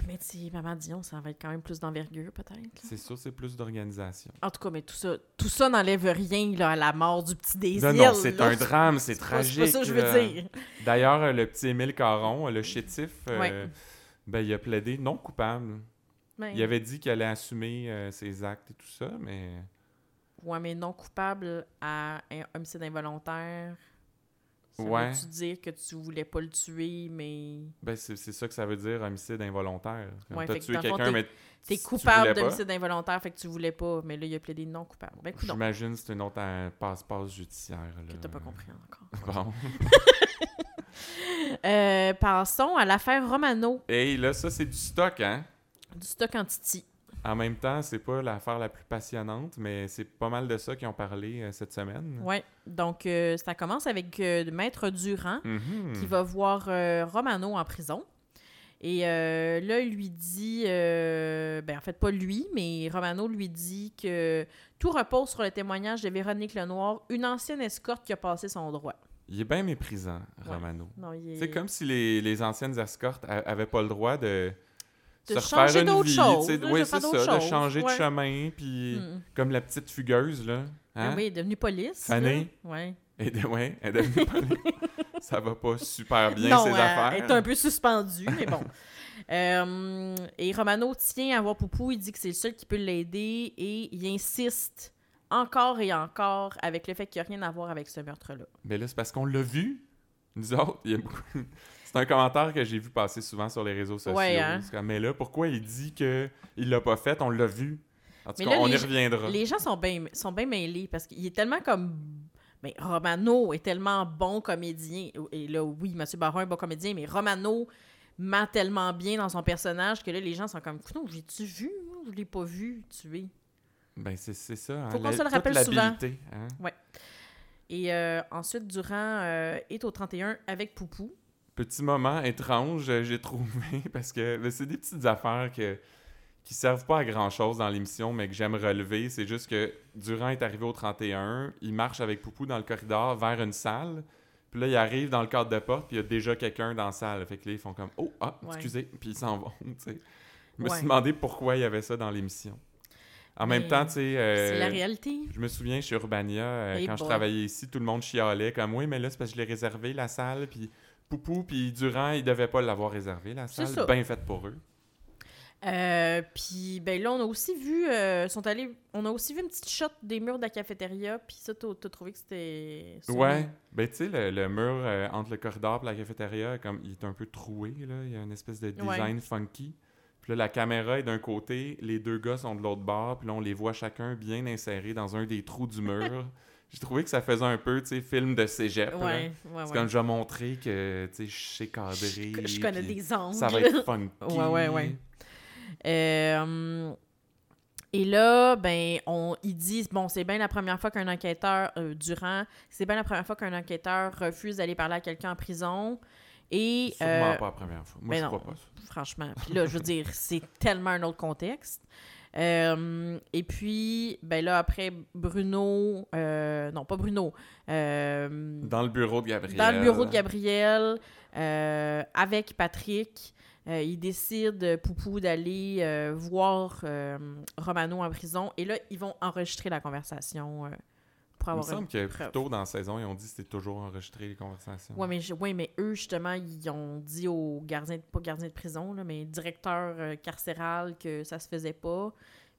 Mais tu sais, Maman Dion, ça va être quand même plus d'envergure, peut-être. C'est sûr, c'est plus d'organisation. En tout cas, mais tout ça, tout ça n'enlève rien là, à la mort du petit Désir. Non, non, c'est un drame, c'est tragique. C'est ça que je veux là. dire. D'ailleurs, euh, le petit Émile Caron, le chétif, euh, Ouais. ben, il a plaidé non coupable. Il avait dit qu'il allait assumer euh, ses actes et tout ça, mais Ouais, mais non coupable à un homicide involontaire. Ça Ouais. veut-tu dire que tu voulais pas le tuer, mais ben, c'est ça que ça veut dire, homicide involontaire. Ouais, T'as que tué quelqu'un, mais t'es tu coupable d'homicide involontaire, fait que tu voulais pas, mais là, il a plaidé non coupable. Ben, J'imagine que c'est une autre passe-passe judiciaire. que là. t'as pas compris encore. Bon. Euh, passons à l'affaire Romano, Et là, ça, c'est du stock, hein? du stock en Titi. En même temps, c'est pas l'affaire la plus passionnante, mais c'est pas mal de ça qu'ils ont parlé euh, cette semaine. Ouais, donc euh, ça commence avec euh, Maître Durand, Mhm. qui va voir Romano en prison. Et là, il lui dit, ben en fait pas lui, mais Romano lui dit que tout repose sur le témoignage de Véronique Lenoir, une ancienne escorte qui a passé son droit. Il est bien méprisant. Romano. Est- C'est comme si les, les anciennes escortes a- avaient pas le droit de, De se changer refaire une d'autre vie, chose, tu sais, de oui, c'est d'autres ça, de choses, changer ouais. de chemin, puis Mm. comme la petite fugueuse, là. Ah Hein? oui, elle est devenue police. Fanny? Ouais. Et de- ouais, elle est devenue police. Ça va pas super bien, non, ses elle- affaires. elle est un peu suspendue, mais bon. Euh, et Romano tient à voir Poupou, il dit que c'est le seul qui peut l'aider et il insiste encore et encore avec le fait qu'il n'y a rien à voir avec ce meurtre-là. Mais là, c'est parce qu'on l'a vu, nous autres. il y a beaucoup- C'est un commentaire que j'ai vu passer souvent sur les réseaux sociaux. Ouais, hein? Comme, mais là, pourquoi il dit qu'il l'a pas fait? On l'a vu. En tout Mais cas, là, on y reviendra. Les gens sont bien sont mêlés parce qu'il est tellement comme. Romano est tellement bon comédien. Et là, oui, Mathieu Baron est bon comédien, mais Romano ment tellement bien dans son personnage que là, les gens sont comme. Non, j'ai-tu vu? Moi, je l'ai pas vu tuer. Ben, c'est ça. hein, Faut qu'on se le rappelle souvent. hein. Et euh, ensuite, Durand euh, est au 31 avec Poupou. Petit moment étrange, euh, j'ai trouvé, parce que ben, c'est des petites affaires que, qui servent pas à grand-chose dans l'émission, mais que j'aime relever. C'est juste que Durand est arrivé au 31, il marche avec Poupou dans le corridor vers une salle, puis là, il arrive dans le cadre de porte, puis il y a déjà quelqu'un dans la salle. Fait que là, ils font comme « Oh, ah, Ouais. excusez », puis ils s'en vont, tu sais. Je me Ouais. suis demandé pourquoi il y avait ça dans l'émission. En même temps, tu sais... euh, C'est la réalité. je me souviens, chez Urbania, euh, quand je travaillais ici, tout le monde chialait comme oui, mais là, c'est parce que je l'ai réservé la salle, puis Poupou, puis Durand, ils devaient pas l'avoir réservé la salle. Bien faite pour eux. Euh, Puis ben là, on a aussi vu, euh, sont allés, on a aussi vu une petite shot des murs de la cafétéria. Puis ça, t'as trouvé que c'était. Ouais. Ben, tu sais, le, le mur euh, entre le corridor et la cafétéria, comme, il est un peu troué, là. Il y a une espèce de design funky. Puis là, la caméra est d'un côté, les deux gars sont de l'autre bord, puis là, on les voit chacun bien insérés dans un des trous du mur. J'ai trouvé que ça faisait un peu, tu sais, film de cégep. Ouais, ouais, C'est ouais. comme je vais montrer que, tu sais, je sais cadrer. Je, je connais des angles. Ça va être funky. Ouais, ouais, ouais. Euh, et là, ben, on, ils disent, bon, c'est bien la première fois qu'un enquêteur, euh, Durand, c'est bien la première fois qu'un enquêteur refuse d'aller parler à quelqu'un en prison. Et, Sûrement euh, pas la première fois. Moi, ben je non. crois pas franchement, puis là, je veux dire, c'est tellement un autre contexte. Euh, et puis, ben là, après, Bruno, euh, non, pas Bruno, euh, Dans le bureau de Gabriel. dans le bureau de Gabriel, avec Patrick, euh, il décide, Poupou, d'aller euh, voir euh, Romano en prison. Et là, ils vont enregistrer la conversation pour Il me avoir semble une que plus tôt dans la saison, ils ont dit que c'était toujours enregistré les conversations. Ouais mais, je- ouais, mais eux, justement, ils ont dit au gardien, pas gardien de prison, là, mais directeur euh, carcéral que ça se faisait pas.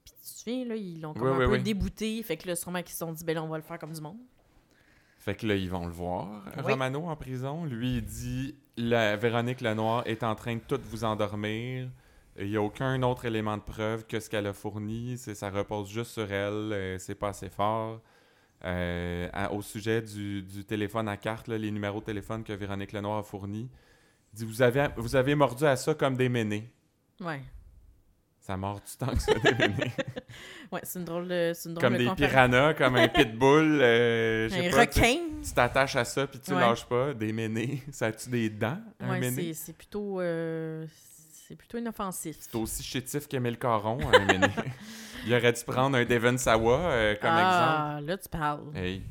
Puis tu te souviens, là, ils l'ont comme Ouais, un peu débouté. Fait que là, sûrement qu'ils se sont dit, ben là, on va le faire comme du monde. Fait que là, ils vont le voir. Oui. Romano en prison, lui, il dit la Véronique Lenoir est en train de tout vous endormir. Il n'y a aucun autre élément de preuve que ce qu'elle a fourni. Ça repose juste sur elle. euh, c'est pas assez fort. Euh, à- au sujet du, du téléphone à carte, là, les numéros de téléphone que Véronique Lenoir a fournis, il dit vous avez, vous avez mordu à ça comme des ménés. Ouais. Ça mord du temps que ça, des ménés. Ouais, c'est une drôle de. Une drôle comme de des piranhas, comme un pitbull. euh, Un pas, requin. Tu t'attaches à ça puis tu Ouais. lâches pas. Des ménés. Ça a-tu des dents, un Ouais, méné? c'est- plutôt. euh, c'est plutôt inoffensif. C'est aussi chétif qu'Émile Caron, un méné. Il aurait dû prendre un Devon Sawa euh, comme ah, là, tu parles. Hey.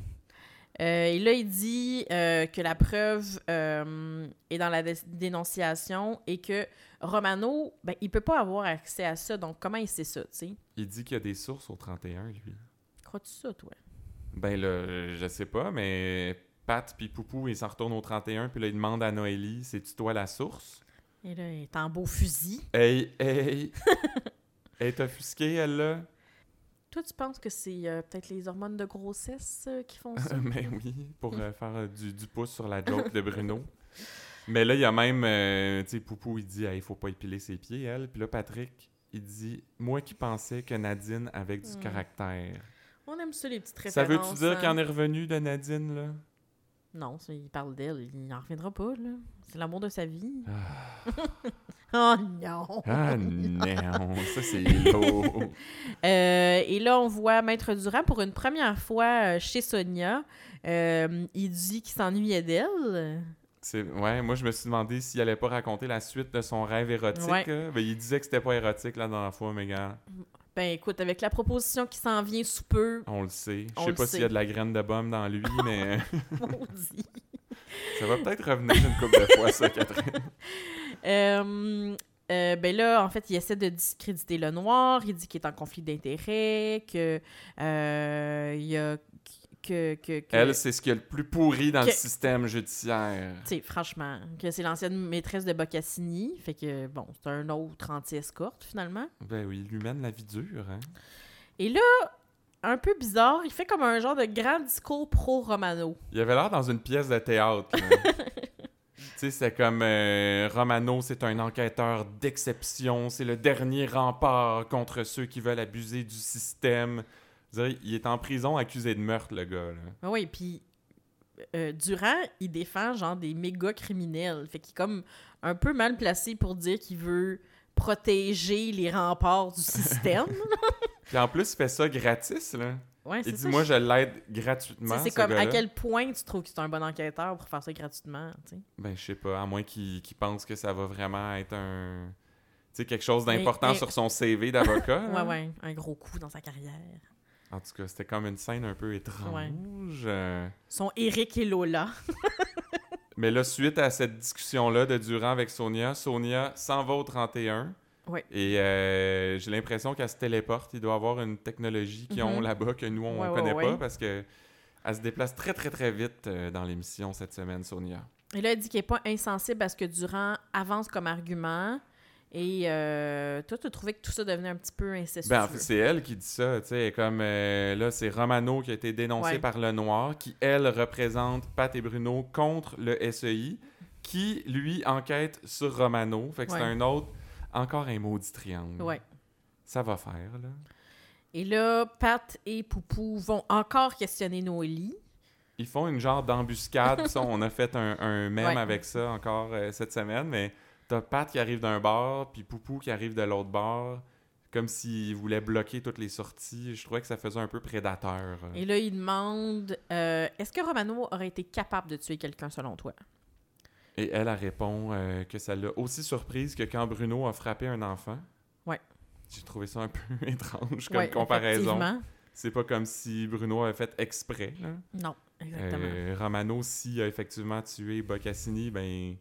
Euh, et là, il dit euh, que la preuve euh, est dans la dé- dénonciation et que Romano, ben, il peut pas avoir accès à ça. Donc, comment il sait ça, tu sais? Il dit qu'il y a des sources au 31, lui. Crois-tu ça, toi? Ben là, je sais pas, mais Pat puis Poupou, ils s'en retournent au 31, puis là, ils demandent à Noélie, c'est-tu toi la source? Et là, il est en beau fusil. Hey, hey! Elle est offusquée, elle, là? Toi, tu penses que c'est euh, peut-être les hormones de grossesse euh, qui font ça? Mais oui, pour euh, faire du, du pouce sur la joke de Bruno. Mais là, il y a même, tu sais, Poupou, il dit, il faut pas épiler ses pieds, elle. Puis là, Patrick, il dit, moi qui pensais que Nadine avait du Hmm. caractère. On aime ça, les petites références. Ça veut-tu dire hein? qu'il en est revenu de Nadine, là? Non, il parle d'elle. Il n'en reviendra pas, là. C'est l'amour de sa vie. Ah, oh non! ah non, ça c'est lourd. Euh, et là, on voit Maître Durand pour une première fois euh, chez Sonia. Euh, il dit qu'il s'ennuyait d'elle. C'est- Ouais, moi je me suis demandé s'il allait pas raconter la suite de son rêve érotique. Ouais. là. Ben, il disait que c'était pas érotique la dernière fois, mais gars, Ben écoute, avec la proposition qui s'en vient sous peu, on le sait. Je sais pas s'il y a de la graine de bombe dans lui, mais maudit. ça va peut-être revenir une couple de fois, ça, Catherine. Euh, euh, ben là, en fait, il essaie de discréditer le noir. Il dit qu'il est en conflit d'intérêts, que euh, y a que, que, que- Elle, c'est ce qu'il y a le plus pourri dans le système judiciaire. tu sais, franchement, que c'est l'ancienne maîtresse de Boccassini. Fait que, bon, c'est un autre anti-escorte, finalement. Ben oui, il lui mène la vie dure, hein. Et là, un peu bizarre, il fait comme un genre de grand discours pro-Romano. Il avait l'air dans une pièce de théâtre. tu sais, c'est comme euh, Romano, c'est un enquêteur d'exception, c'est le dernier rempart contre ceux qui veulent abuser du système. Il est en prison accusé de meurtre, le gars. Là. Ah oui, puis euh, Durand, il défend genre des méga criminels. Fait qu'il est comme un peu mal placé pour dire qu'il veut protéger les remparts du système. Puis en plus, il fait ça gratis, là. Ouais, Il c'est dit, ça. moi, je- je l'aide gratuitement, C'est ce comme à quel point tu trouves que c'est un bon enquêteur pour faire ça gratuitement, tu sais? Ben, je sais pas, à moins qu'il pense que ça va vraiment être un... Tu sais, quelque chose d'important sur son CV d'avocat. Ouais, ouais, un gros coup dans sa carrière. En tout cas, c'était comme une scène un peu étrange. Euh, Son Eric et Lola. Mais là, suite à cette discussion-là de Durand avec Sonia, Sonia s'en va au 31. Ouais. Et euh, j'ai l'impression qu'elle se téléporte. Il doit avoir une technologie qu'ils ont Mhm. là-bas que nous, on Ouais, ouais, connaît ouais. pas parce que elle se déplace très, très, très vite euh, dans l'émission cette semaine, Sonia. Et là, elle dit qu'il n'est pas insensible à ce que Durand avance comme argument. Et euh, toi, tu as trouvé que tout ça devenait un petit peu incestueux. Ben, en fait, c'est elle qui dit ça, tu sais, comme euh, là, c'est Romano qui a été dénoncé Ouais. par le Noir, qui, elle, représente Pat et Bruno contre le SEI, qui, lui, enquête sur Romano. Fait que c'est un autre, encore un maudit triangle. Ouais. Ça va faire, là. Et là, Pat et Poupou vont encore questionner Noélie. Ils font une genre d'embuscade. on a fait un, un mème Ouais. avec ça encore euh, cette semaine, mais t'as Pat qui arrive d'un bar, puis Poupou qui arrive de l'autre bar, comme s'il voulait bloquer toutes les sorties. Je trouvais que ça faisait un peu prédateur. Et là, il demande euh, Est-ce que Romano aurait été capable de tuer quelqu'un selon toi? Et elle, elle répond euh, que ça l'a aussi surprise que quand Bruno a frappé un enfant. Ouais. J'ai trouvé ça un peu étrange comme Ouais, comparaison. C'est pas comme si Bruno avait fait exprès. là. Non, exactement. Euh, Romano, s'il a effectivement tué Boccassini, ben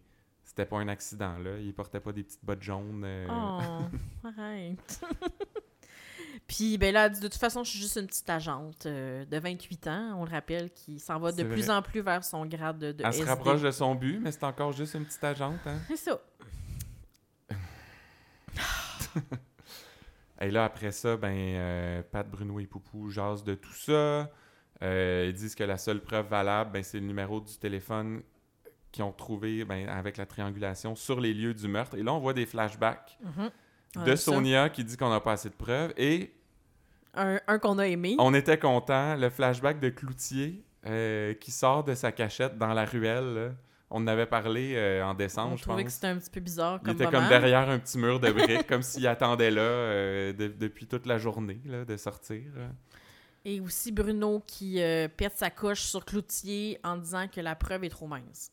c'était pas un accident. là. Il portait pas des petites bottes jaunes. euh, Oh, arrête. Puis, ben là, de toute façon, je suis juste une petite agente euh, de 28 ans, on le rappelle, qui s'en va de plus en plus vers son grade de, de Elle se rapproche de son but, mais c'est encore juste une petite agente. Hein? C'est ça. Et là, après ça, ben, euh, Pat, Bruno et Poupou jasent de tout ça. Ils disent que la seule preuve valable, ben, c'est le numéro du téléphone qu'ils ont trouvé ben, avec la triangulation sur les lieux du meurtre. Et là, on voit des flashbacks Mhm. de ça. Sonia qui dit qu'on n'a pas assez de preuves. Et Un, un qu'on a aimé. on était content, le flashback de Cloutier euh, qui sort de sa cachette dans la ruelle. là. On en avait parlé euh, en on décembre, je trouvait que pense. c'était un petit peu bizarre Il comme était moment. comme derrière un petit mur de briques, comme s'il attendait là euh, de- depuis toute la journée là, de sortir. Et aussi Bruno qui pète sa couche sur Cloutier en disant que la preuve est trop mince.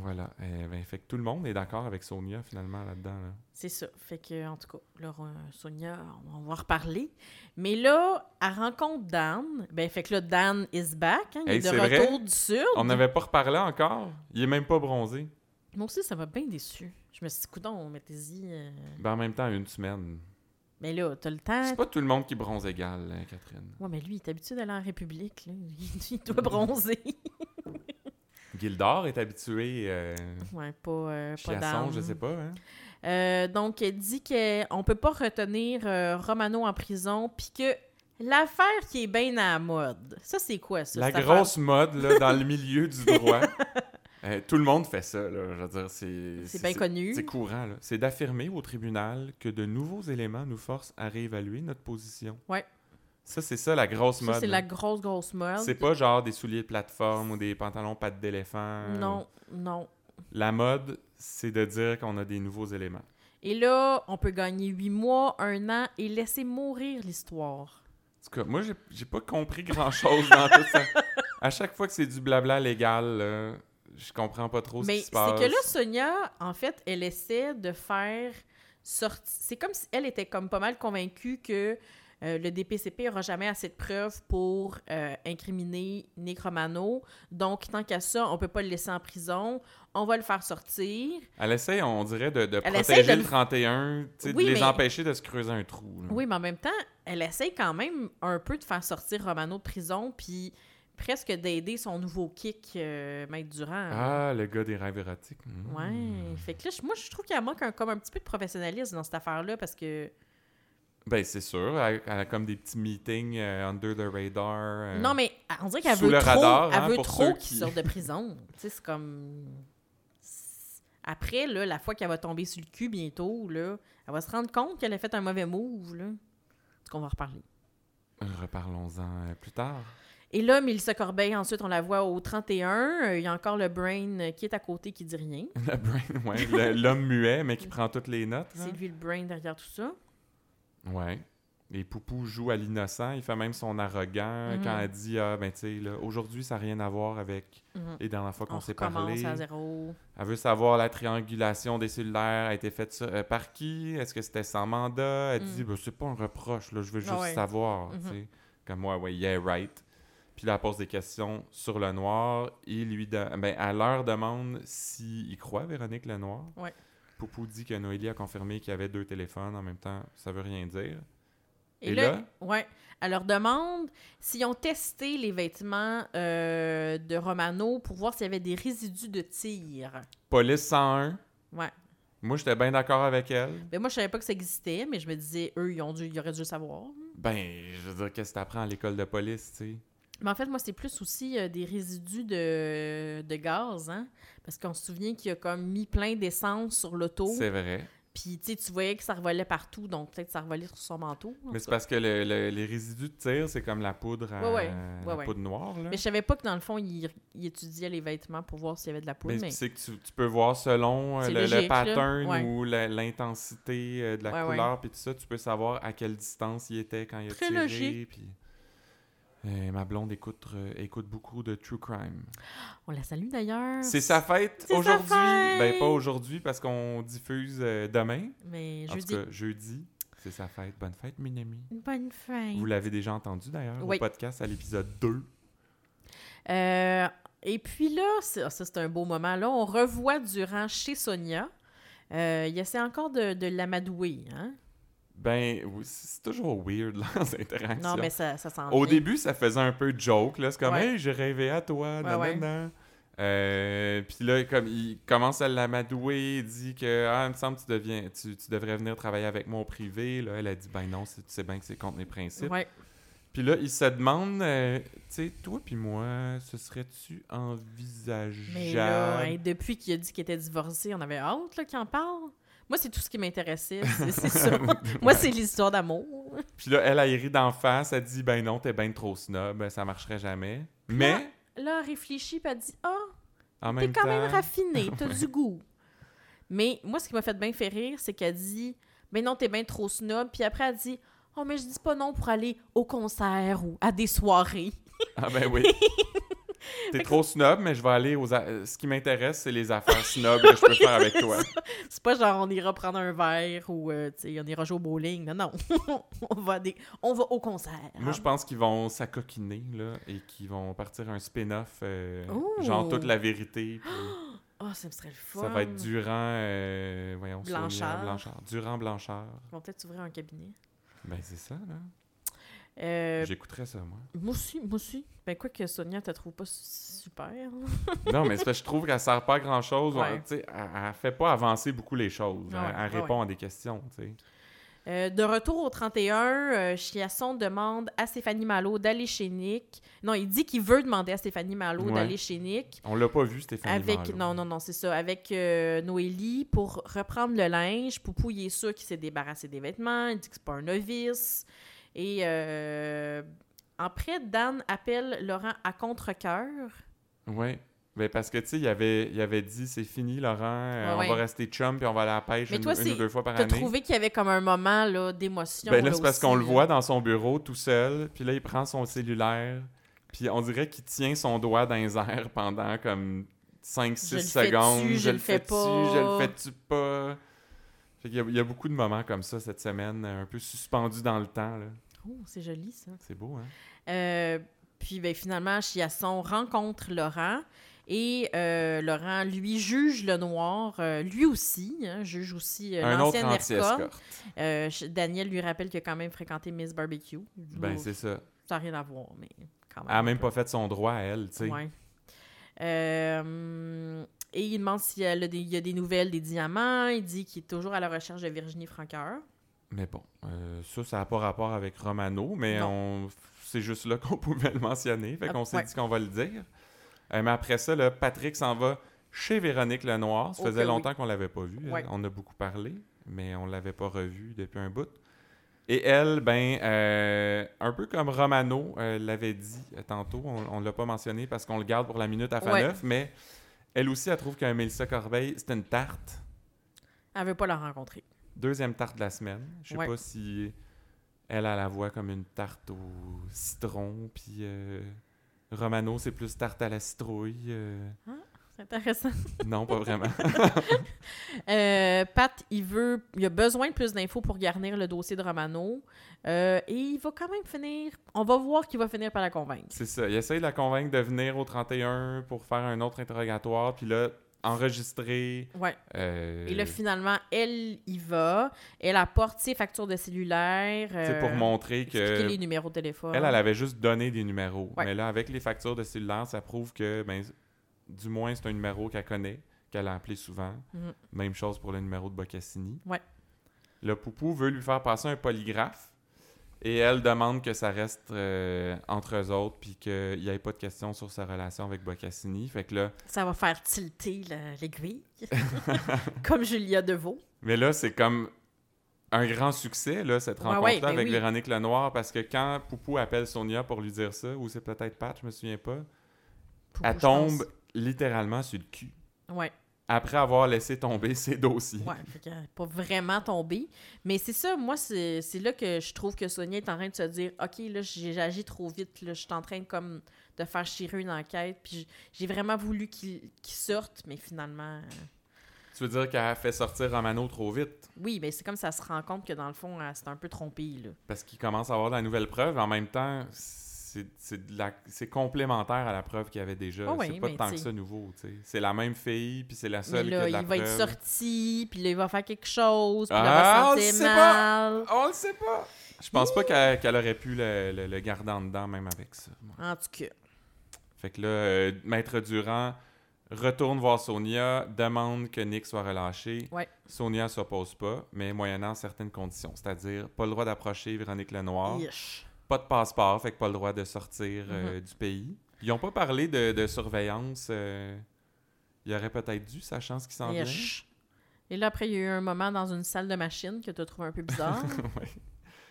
Voilà. Eh ben, fait que tout le monde est d'accord avec Sonia finalement là-dedans. là. C'est ça. Fait que, en tout cas, là, euh, Sonia, on va en reparler. Mais là, elle rencontre Dan. Ben, fait que là, Dan is back. hein, il Hey, est de vrai? retour du Sud. On n'avait pas reparlé encore. Il est même pas bronzé. Moi aussi, ça m'a bien déçu. Je me suis dit, coudon, mettez-y. euh. Ben, en même temps, une semaine. Mais là, t'as le temps. C'est pas tout le monde qui bronze égal, hein, Catherine. Ouais, mais lui, il est habitué d'aller en République. Là. Il doit bronzer. Gildor est habitué euh, ouais, pas, euh, pas Chiasson, je sais pas. Hein? Euh, donc, elle dit qu'on peut pas retenir euh, Romano en prison, puis que l'affaire qui est bien à la mode. Ça, c'est quoi, ça? La grosse mode là, dans le milieu du droit. Euh, tout le monde fait ça, là. Je veux dire, c'est... C'est bien connu. C'est courant, là. C'est d'affirmer au tribunal que de nouveaux éléments nous forcent à réévaluer notre position. Ouais. Ça, c'est ça, la grosse mode. c'est la grosse, grosse mode. C'est pas genre des souliers de plateforme ou des pantalons pattes d'éléphant. Non, non. La mode, c'est de dire qu'on a des nouveaux éléments. Et là, on peut gagner huit mois, un an et laisser mourir l'histoire. En tout cas, moi, j'ai- pas compris grand-chose dans tout ça. À chaque fois que c'est du blabla légal, là, je comprends pas trop ce Mais qui se c'est passe. que là, Sonia, en fait, elle essaie de faire sortir. C'est comme si elle était comme pas mal convaincue que euh, le DPCP n'aura jamais assez de preuves pour euh, incriminer Nick Romano. Donc, tant qu'à ça, on peut pas le laisser en prison. On va le faire sortir. Elle essaie, on dirait, de, protéger de le le- 31, tu sais, Oui, de les mais- empêcher de se creuser un trou. là. Oui, mais en même temps, elle essaie quand même un peu de faire sortir Romano de prison, puis presque d'aider son nouveau kick, euh, Maître Durand. Ah, le gars des rêves érotiques. Mm. Ouais. Fait que là, moi, je trouve qu'il y a manque un, comme un petit peu de professionnalisme dans cette affaire-là, parce que... Ben, c'est sûr. Elle, elle a comme des petits meetings euh, under the radar. euh. Non, mais on dirait qu'elle veut le trop, radar, elle hein, veut trop qui- de prison. tu sais, c'est comme... Après, là, la fois qu'elle va tomber sur le cul bientôt, là, elle va se rendre compte qu'elle a fait un mauvais move, là. Est-ce qu'on va reparler? Reparlons-en euh, plus tard. Et là, Mélissa Corbeil, ensuite, on la voit au 31. Euh, Il y a encore le Brain qui est à côté qui dit rien. Le brain, le- l'homme muet, mais qui prend toutes les notes. C'est lui le Brain derrière tout ça. Ouais. Et Poupou joue à l'innocent. Il fait même son arrogant Mhm. quand elle dit Ah, ben, tu sais, aujourd'hui, ça n'a rien à voir avec Mhm. les dernières fois qu'on On s'est parlé. à zéro. Elle veut savoir la triangulation des cellulaires a été faite euh, par qui? Est-ce que c'était sans mandat? Elle Mm. dit ben, C'est pas un reproche, là, je veux juste ouais. savoir. Mhm. sais. Comme moi, ouais, yeah, right. Puis là, elle pose des questions sur le noir. Et lui, de- ben, elle leur demande s'il croit Véronique Lenoir. Ouais. Poupou dit que Noélie a confirmé qu'il y avait deux téléphones en même temps. Ça veut rien dire. Et, Et là, là? ouais, elle leur demande s'ils ont testé les vêtements euh, de Romano pour voir s'il y avait des résidus de tir. Police 101. Ouais. Moi, j'étais bien d'accord avec elle. Ben moi, je savais pas que ça existait, mais je me disais, eux, ils, ont dû, ils auraient dû le savoir. Ben, je veux dire, qu'est-ce que t'apprends à l'école de police, tu sais? Mais en fait, moi, c'est plus aussi euh, des résidus de, de gaz, hein? Parce qu'on se souvient qu'il a comme mis plein d'essence sur l'auto. C'est vrai. Puis, tu sais, tu voyais que ça revolait partout, donc peut-être que ça revolait sur son manteau. Mais c'est parce que le- le- les résidus de tir, c'est comme la poudre à, Ouais, ouais. la Ouais, poudre noire. Là. Mais je savais pas que dans le fond, il, il étudiait les vêtements pour voir s'il y avait de la poudre. Mais Mais, c'est que tu, tu peux voir selon euh, le, le pattern ou l'intensité euh, de la couleur, puis tout ça, tu peux savoir à quelle distance il était quand il a Très tiré. logique. Euh, ma blonde écoute, euh, écoute beaucoup de True Crime. on la salue d'ailleurs. C'est sa fête aujourd'hui. fête! Ben, pas aujourd'hui parce qu'on diffuse euh, demain. Mais En jeudi. tout cas, jeudi. C'est sa fête. Bonne fête, Minami. Bonne fin. Vous l'avez déjà entendu d'ailleurs Oui. au podcast à l'épisode 2. Euh, et puis là, ah, ça c'est un beau moment. Là, on revoit Durand chez Sonia. Il essaie encore de, de l'amadouer. Hein? Ben, c'est toujours weird, là, ces interactions. Non, mais ça, ça s'en Au début, ça faisait un peu joke, là. C'est comme, Ouais. hey, j'ai rêvé à toi, Ouais, nanana. Euh, puis là, comme il commence à l'amadouer, il dit que, ah, il me semble que tu, deviens, tu, tu devrais venir travailler avec moi au privé. Là, elle a dit, ben non, tu sais bien que c'est contre mes principes. Ouais. Puis là, il se demande, euh, tu sais, toi puis moi, ce serait-tu envisageable? Mais là, hein, depuis qu'il a dit qu'il était divorcé, on avait hâte là, qu'il en parle. Moi, c'est tout ce qui m'intéressait. C'est ça. Moi, c'est l'histoire d'amour. Puis là, elle, elle rit d'en face, elle dit, ben non, t'es ben trop snob, ben, ça marcherait jamais. Mais, Là, elle réfléchit, puis elle dit Ah, t'es quand temps... même raffiné, t'as du goût. Mais moi, ce qui m'a fait bien faire rire, c'est qu'elle dit Mais non, t'es bien trop snob. Puis après, elle dit Oh, mais je dis pas non pour aller au concert ou à des soirées. Ah ben oui. T'es trop snob, mais je vais aller aux... a- euh, Ce qui m'intéresse, c'est les affaires snob que je peux faire avec toi. C'est pas genre on ira prendre un verre ou euh, on ira jouer au bowling. Non, non. on, va des... on va au concert. Moi, je pense qu'ils vont s'acoquiner, là, et qu'ils vont partir un spin-off, euh, genre toute la vérité. puis Oh, ça me serait le fun. ça va être Durand... euh, voyons, Sonia Blanchard. Blanchard. Durand Blanchard. Ils vont peut-être ouvrir un cabinet. Ben, c'est ça, là. Euh, J'écouterais ça, moi. moi aussi, moi aussi. Ben quoi que Sonia, te trouve pas su- super. là. non, mais c'est je trouve qu'elle sert pas à grand-chose. Ouais. Elle, elle fait pas avancer beaucoup les choses. Ouais, elle elle ouais, répond à des questions, tu. Euh, de retour au 31, euh, Chiasson demande à Stéphanie Malo d'aller chez Nick. Non, il dit qu'il veut demander à Stéphanie Malo Ouais. d'aller chez Nick. On l'a pas vu, Stéphanie Avec, Malo. non, non, non, c'est ça. Avec euh, Noélie pour reprendre le linge. Poupou, il est sûr qu'il s'est débarrassé des vêtements. Il dit que c'est pas un novice. Et euh, après, Dan appelle Laurent à contre-cœur. Oui. Ben parce que, tu sais, il avait, il avait dit c'est fini, Laurent, euh, Ouais, on va rester chum puis on va aller à la pêche Mais une, toi, une ou deux fois par T'as année. trouvé qu'il y avait comme un moment là, d'émotion. Ben là, c'est parce qu'on le voit dans son bureau tout seul, puis là, il prend son cellulaire, puis on dirait qu'il tient son doigt dans les airs pendant comme 5-6 Je le fais-tu, secondes. je le fais fais-tu, pas. Je le fais-tu pas? Y a, il y a beaucoup de moments comme ça cette semaine, un peu suspendus dans le temps. là. Oh, c'est joli ça. C'est beau, hein? Euh, puis ben, finalement, Chiasson rencontre Laurent et euh, Laurent, lui, juge le noir, euh, lui aussi, hein, juge aussi l'ancienne escorte. Daniel lui rappelle qu'il a quand même fréquenté Miss Barbecue. Ben, c'est ça. ça n'a rien à voir, mais quand même. Elle a un même peu. pas fait son droit à elle, tu sais. Ouais. Euh, et il demande s'il y, y a des nouvelles des diamants. Il dit qu'il est toujours à la recherche de Virginie Franqueur. Mais bon, euh, ça, ça n'a pas rapport avec Romano, mais on... c'est juste là qu'on pouvait le mentionner. Fait Ah, qu'on s'est ouais. dit qu'on va le dire. Euh, mais après ça, là, Patrick s'en va chez Véronique Lenoir. Ça faisait oui. longtemps qu'on l'avait pas vu. Ouais. On a beaucoup parlé, mais on l'avait pas revu depuis un bout. Et elle, ben, euh, un peu comme Romano l'avait dit tantôt, on, on l'a pas mentionné parce qu'on le garde pour la minute à fin Ouais. neuf, mais elle aussi, elle trouve que Mélissa Corbeil, c'était une tarte. Elle veut pas la rencontrer. Deuxième tarte de la semaine. Je sais Ouais. pas si Elle, a la voix comme une tarte au citron, puis euh, Romano, c'est plus tarte à la citrouille. euh. C'est intéressant. Non, pas vraiment. Euh, Pat, il veut, il a besoin de plus d'infos pour garnir le dossier de Romano. Euh, et il va quand même finir. On va voir qu'il va finir par la convaincre. c'est ça. Il essaye de la convaincre de venir au 31 pour faire un autre interrogatoire, puis là, enregistrer. Ouais. euh, Et là, finalement, elle y va. Elle apporte ses factures de cellulaire. c'est euh, pour montrer que. les numéros de téléphone. Elle, elle avait juste donné des numéros. Ouais. Mais là, avec les factures de cellulaire, ça prouve que, ben, du moins, c'est un numéro qu'elle connaît, qu'elle a appelé souvent. Mhm. Même chose pour le numéro de Boccassini. Ouais. Le poupou veut lui faire passer un polygraphe. Et elle demande que ça reste euh, entre eux autres, puis qu'il n'y ait pas de questions sur sa relation avec Boccassini. Fait que là, Ça va faire tilter la- l'aiguille. Comme Julia Deveau. mais là, c'est comme un grand succès, là, cette rencontre-là ouais, ben avec oui. Véronique Lenoir, parce que quand Poupou appelle Sonia pour lui dire ça, ou c'est peut-être Pat, je me souviens pas, Poupou, elle tombe littéralement sur le cul. Ouais. Après avoir laissé tomber ses dossiers. Ouais, fait pas vraiment tombée. Mais c'est ça, moi, c'est là que je trouve que Sonia est en train de se dire OK, là, j'ai agi trop vite, là, je suis en train de, comme de faire chirer une enquête, puis j'ai vraiment voulu qu'il sorte, mais finalement. euh, Tu veux dire qu'elle a fait sortir Romano trop vite? Oui, mais c'est comme ça se rend compte que dans le fond, elle s'est un peu trompée, là. Parce qu'il commence à avoir de la nouvelle preuve. En même temps, c'est complémentaire à la preuve qu'il y avait déjà. Ah c'est pas tant que ça nouveau. C'est la même fille, puis c'est la Mais seule qui là, a de il va être sorti, puis là, il va faire quelque chose, puis Ah, là, il va se sentir pas. mal. On le sait pas! Je pense pas qu'elle aurait pu le, le- le garder en dedans, même avec ça. En tout cas. Fait que là, euh, Maître Durand retourne voir Sonia, demande que Nick soit relâché. Ouais. Sonia s'oppose pas, mais moyennant certaines conditions. C'est-à-dire, pas le droit d'approcher Véronique Lenoir. Yesh. Pas de passeport, fait que pas le droit de sortir euh, Mhm. du pays. Ils n'ont pas parlé de, de surveillance. euh, il aurait peut-être dû, sachant ce qui s'en vient. Et là, après, il y a eu un moment dans une salle de machine que tu as trouvé un peu bizarre. Ouais.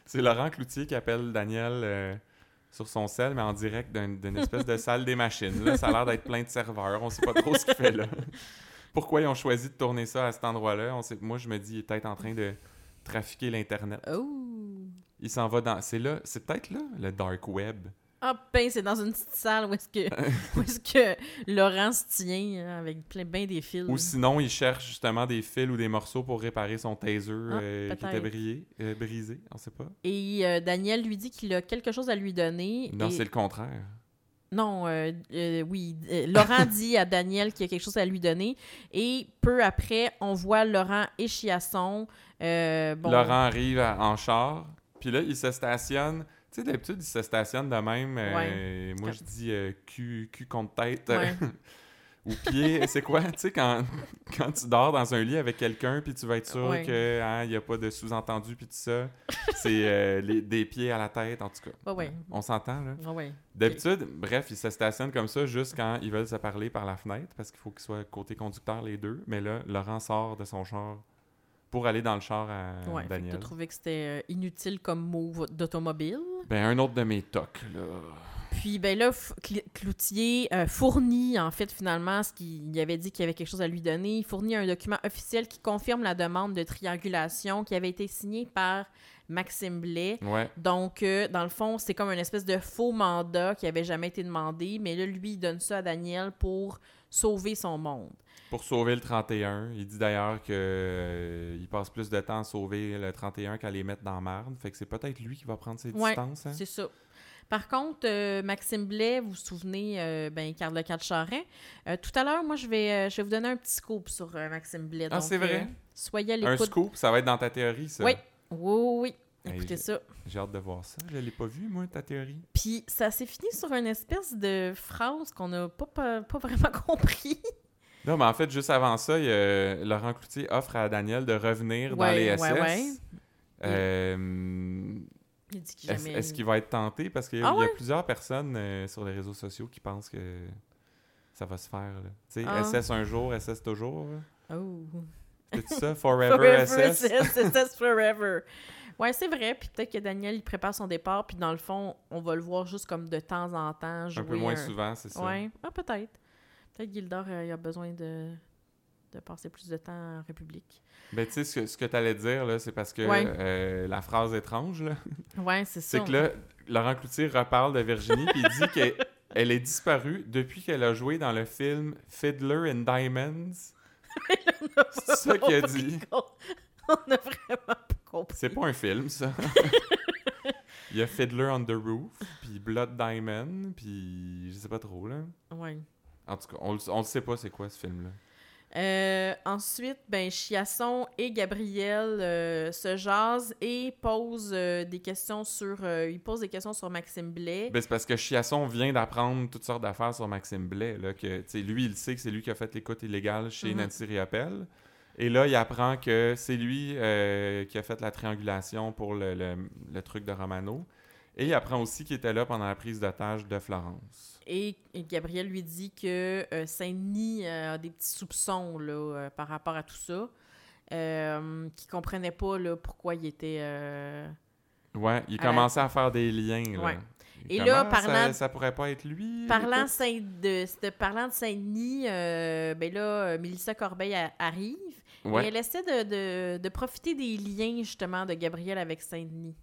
C'est Laurent Cloutier qui appelle Daniel euh, sur son sel, mais en direct d'un- d'une espèce de salle des machines. Là, ça a l'air d'être plein de serveurs. On sait pas trop ce qu'il fait là. Pourquoi ils ont choisi de tourner ça à cet endroit-là? On sait, moi, je me dis, il est peut-être en train de trafiquer l'Internet. oh! Il s'en va dans... C'est là, c'est peut-être là, le dark web. Ah, ben, c'est dans une petite salle où est-ce que, où est-ce que Laurent se tient hein, avec plein ben des fils. Ou sinon, il cherche justement des fils ou des morceaux pour réparer son taser Ah, euh, qui était brillé, euh, brisé, on sait pas. Et euh, Daniel lui dit qu'il a quelque chose à lui donner. Non, et- c'est le contraire. Non, euh, oui. Laurent dit à Daniel qu'il y a quelque chose à lui donner. Et peu après, on voit Laurent et Chiasson. bon, Laurent arrive à- en char, puis là, il se stationne. Tu sais, d'habitude, il se stationne de même. euh, moi, je dis euh, cul, cul contre tête. Ouais. ou pied. C'est quoi? Tu sais, quand, quand tu dors dans un lit avec quelqu'un, puis tu vas être sûr Ouais. qu'il n'y a pas de sous-entendu, puis tout ça, c'est euh, des pieds à la tête, en tout cas. On s'entend, là? D'habitude, bref, ils se stationnent comme ça juste quand ils veulent se parler par la fenêtre parce qu'il faut qu'ils soient côté conducteur les deux. Mais là, Laurent sort de son char pour aller dans le char à Ouais, Daniel. t'as trouvé que c'était euh, inutile comme mot d'automobile. Ben, un autre de mes tocs, là. Puis, ben là, Cloutier euh, fournit, en fait, finalement, ce qu'il avait dit qu'il y avait quelque chose à lui donner. Il fournit un document officiel qui confirme la demande de triangulation qui avait été signée par Maxime Blais. Ouais. Donc, euh, dans le fond, c'est comme une espèce de faux mandat qui avait jamais été demandé, mais là, lui, il donne ça à Daniel pour sauver son monde. Pour sauver le 31. Il dit d'ailleurs que euh, passe plus de temps à sauver le 31 qu'à les mettre dans la marde. Fait que c'est peut-être lui qui va prendre ses Ouais, distances. hein? C'est ça. Par contre, euh, Maxime Blais, vous vous souvenez, euh, ben, Carl Le Charret. Euh, tout à l'heure, moi, je vais, je vais vous donner un petit scoop sur Maxime Blais. Ah, c'est vrai? soyez à Un scoop, ça va être dans ta théorie, ça. Oui. Oui, oui. Écoutez ça. J'ai hâte de voir ça. Je l'ai pas vu, moi, ta théorie. Puis ça s'est fini sur une espèce de phrase qu'on n'a pas, pas, pas vraiment compris. Non, mais en fait, juste avant ça, il Laurent Cloutier offre à Daniel de revenir dans Ouais, les ouais, SS. ouais. Euh, Il dit qu'il Est-ce jamais... est-ce qu'il va être tenté? Parce qu'il y, a- Ah il y a ouais? plusieurs personnes euh, sur les réseaux sociaux qui pensent que ça va se faire. Tu sais, Ah. SS un jour, SS toujours. là. Oh. C'est ça? Forever, SS? SS, SS forever. Ouais, c'est vrai. Puis peut-être que Daniel, il prépare son départ. Puis dans le fond, on va le voir juste comme de temps en temps jouer Un peu moins souvent, c'est ça. Ouais, ah, peut-être. Peut-être Gildor, euh, il a besoin de de passer plus de temps en République. Ben, tu sais, ce que, ce que tu allais dire, là, c'est parce que Ouais. euh, la phrase étrange, là, Ouais, c'est ça. c'est que là, Laurent Cloutier reparle de Virginie, puis il dit qu'elle elle est disparue depuis qu'elle a joué dans le film Fiddler in Diamonds. C'est ça qu'il a dit. On a vraiment compris. C'est pas un film, ça. Il y a Fiddler on the Roof, puis Blood Diamond, puis je sais pas trop, là. Ouais. En tout cas, on, le- on sait pas c'est quoi ce film-là. Euh, ensuite, ben, Chiasson et Gabriel euh, se jasent et posent euh, des questions sur. ils posent des questions sur Maxime Blais. Ben, c'est parce que Chiasson vient d'apprendre toutes sortes d'affaires sur Maxime Blais. Là, que, lui, il sait que c'est lui qui a fait l'écoute illégale chez Mhm. Nancy Riappel. Et là, il apprend que c'est lui euh, qui a fait la triangulation pour le, le- le truc de Romano. Et il apprend aussi qu'il était là pendant la prise d'otage de Florence. Et, Gabriel lui dit que euh, Saint-Denis euh, a des petits soupçons là, par rapport à tout ça. Qu'il comprenait pas là, pourquoi il était. Ouais, il À la- commençait à faire des liens. Là. Ouais. Et Comment là, ça- parlant- Ça, pourrait pas être lui. Parlant? Saint de, de- parlant de Saint-Denis, euh, ben là, Mélissa Corbeil a- arrive Ouais. et elle essaie de, de- de profiter des liens justement de Gabriel avec Saint-Denis.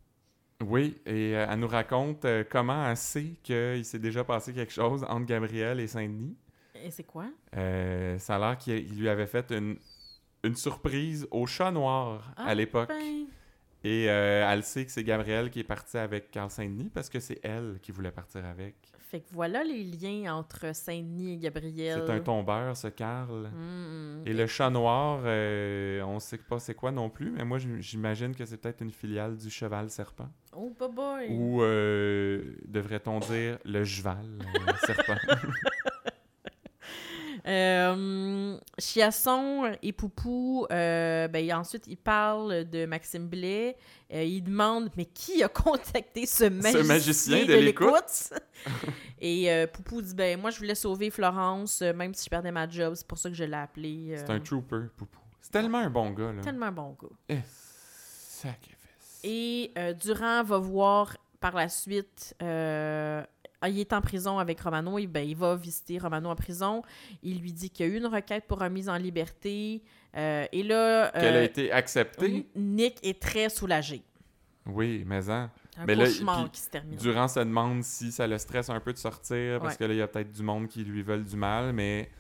Oui, et euh, elle nous raconte euh, comment elle sait qu'il s'est déjà passé quelque chose entre Gabriel et Saint-Denis. Et c'est quoi? Euh, ça a l'air qu'il il lui avait fait une, une surprise au chat noir Ah, à l'époque. Ben, Et euh, elle sait que c'est Gabriel qui est parti avec Carl Saint-Denis parce que c'est elle qui voulait partir avec. Fait que voilà les liens entre Saint-Denis et Gabriel. C'est un tombeur, ce Carl. Mm. Et le chat noir, euh, on sait pas c'est quoi non plus, mais moi j'im- j'imagine que c'est peut-être une filiale du cheval serpent. Oh, bye! Ou euh, devrait-on dire le cheval euh, serpent. Euh, Chiasson et Poupou, euh, ben, ensuite, ils parlent de Maxime Blais. Euh, ils demandent Mais qui a contacté ce magicien, magicien de de l'écoute? Et Poupou dit Ben, moi, je voulais sauver Florence, même si je perdais ma job. C'est pour ça que je l'ai appelé. C'est un trooper, Poupou. C'est tellement un bon gars, là. tellement un bon gars. Eh, sacrifice. Et Durand va voir par la suite. euh, il est en prison avec Romano. Et, ben, il va visiter Romano en prison. Il lui dit qu'il y a eu une requête pour remise en liberté. Euh, et là. Qu'elle a euh, été acceptée? Nick est très soulagé. Oui, mais hein. Un Mais là, cauchemar puis qui se termine. Durant se demande si ça le stresse un peu de sortir, parce Ouais. que là, il y a peut-être du monde qui lui veulent du mal, mais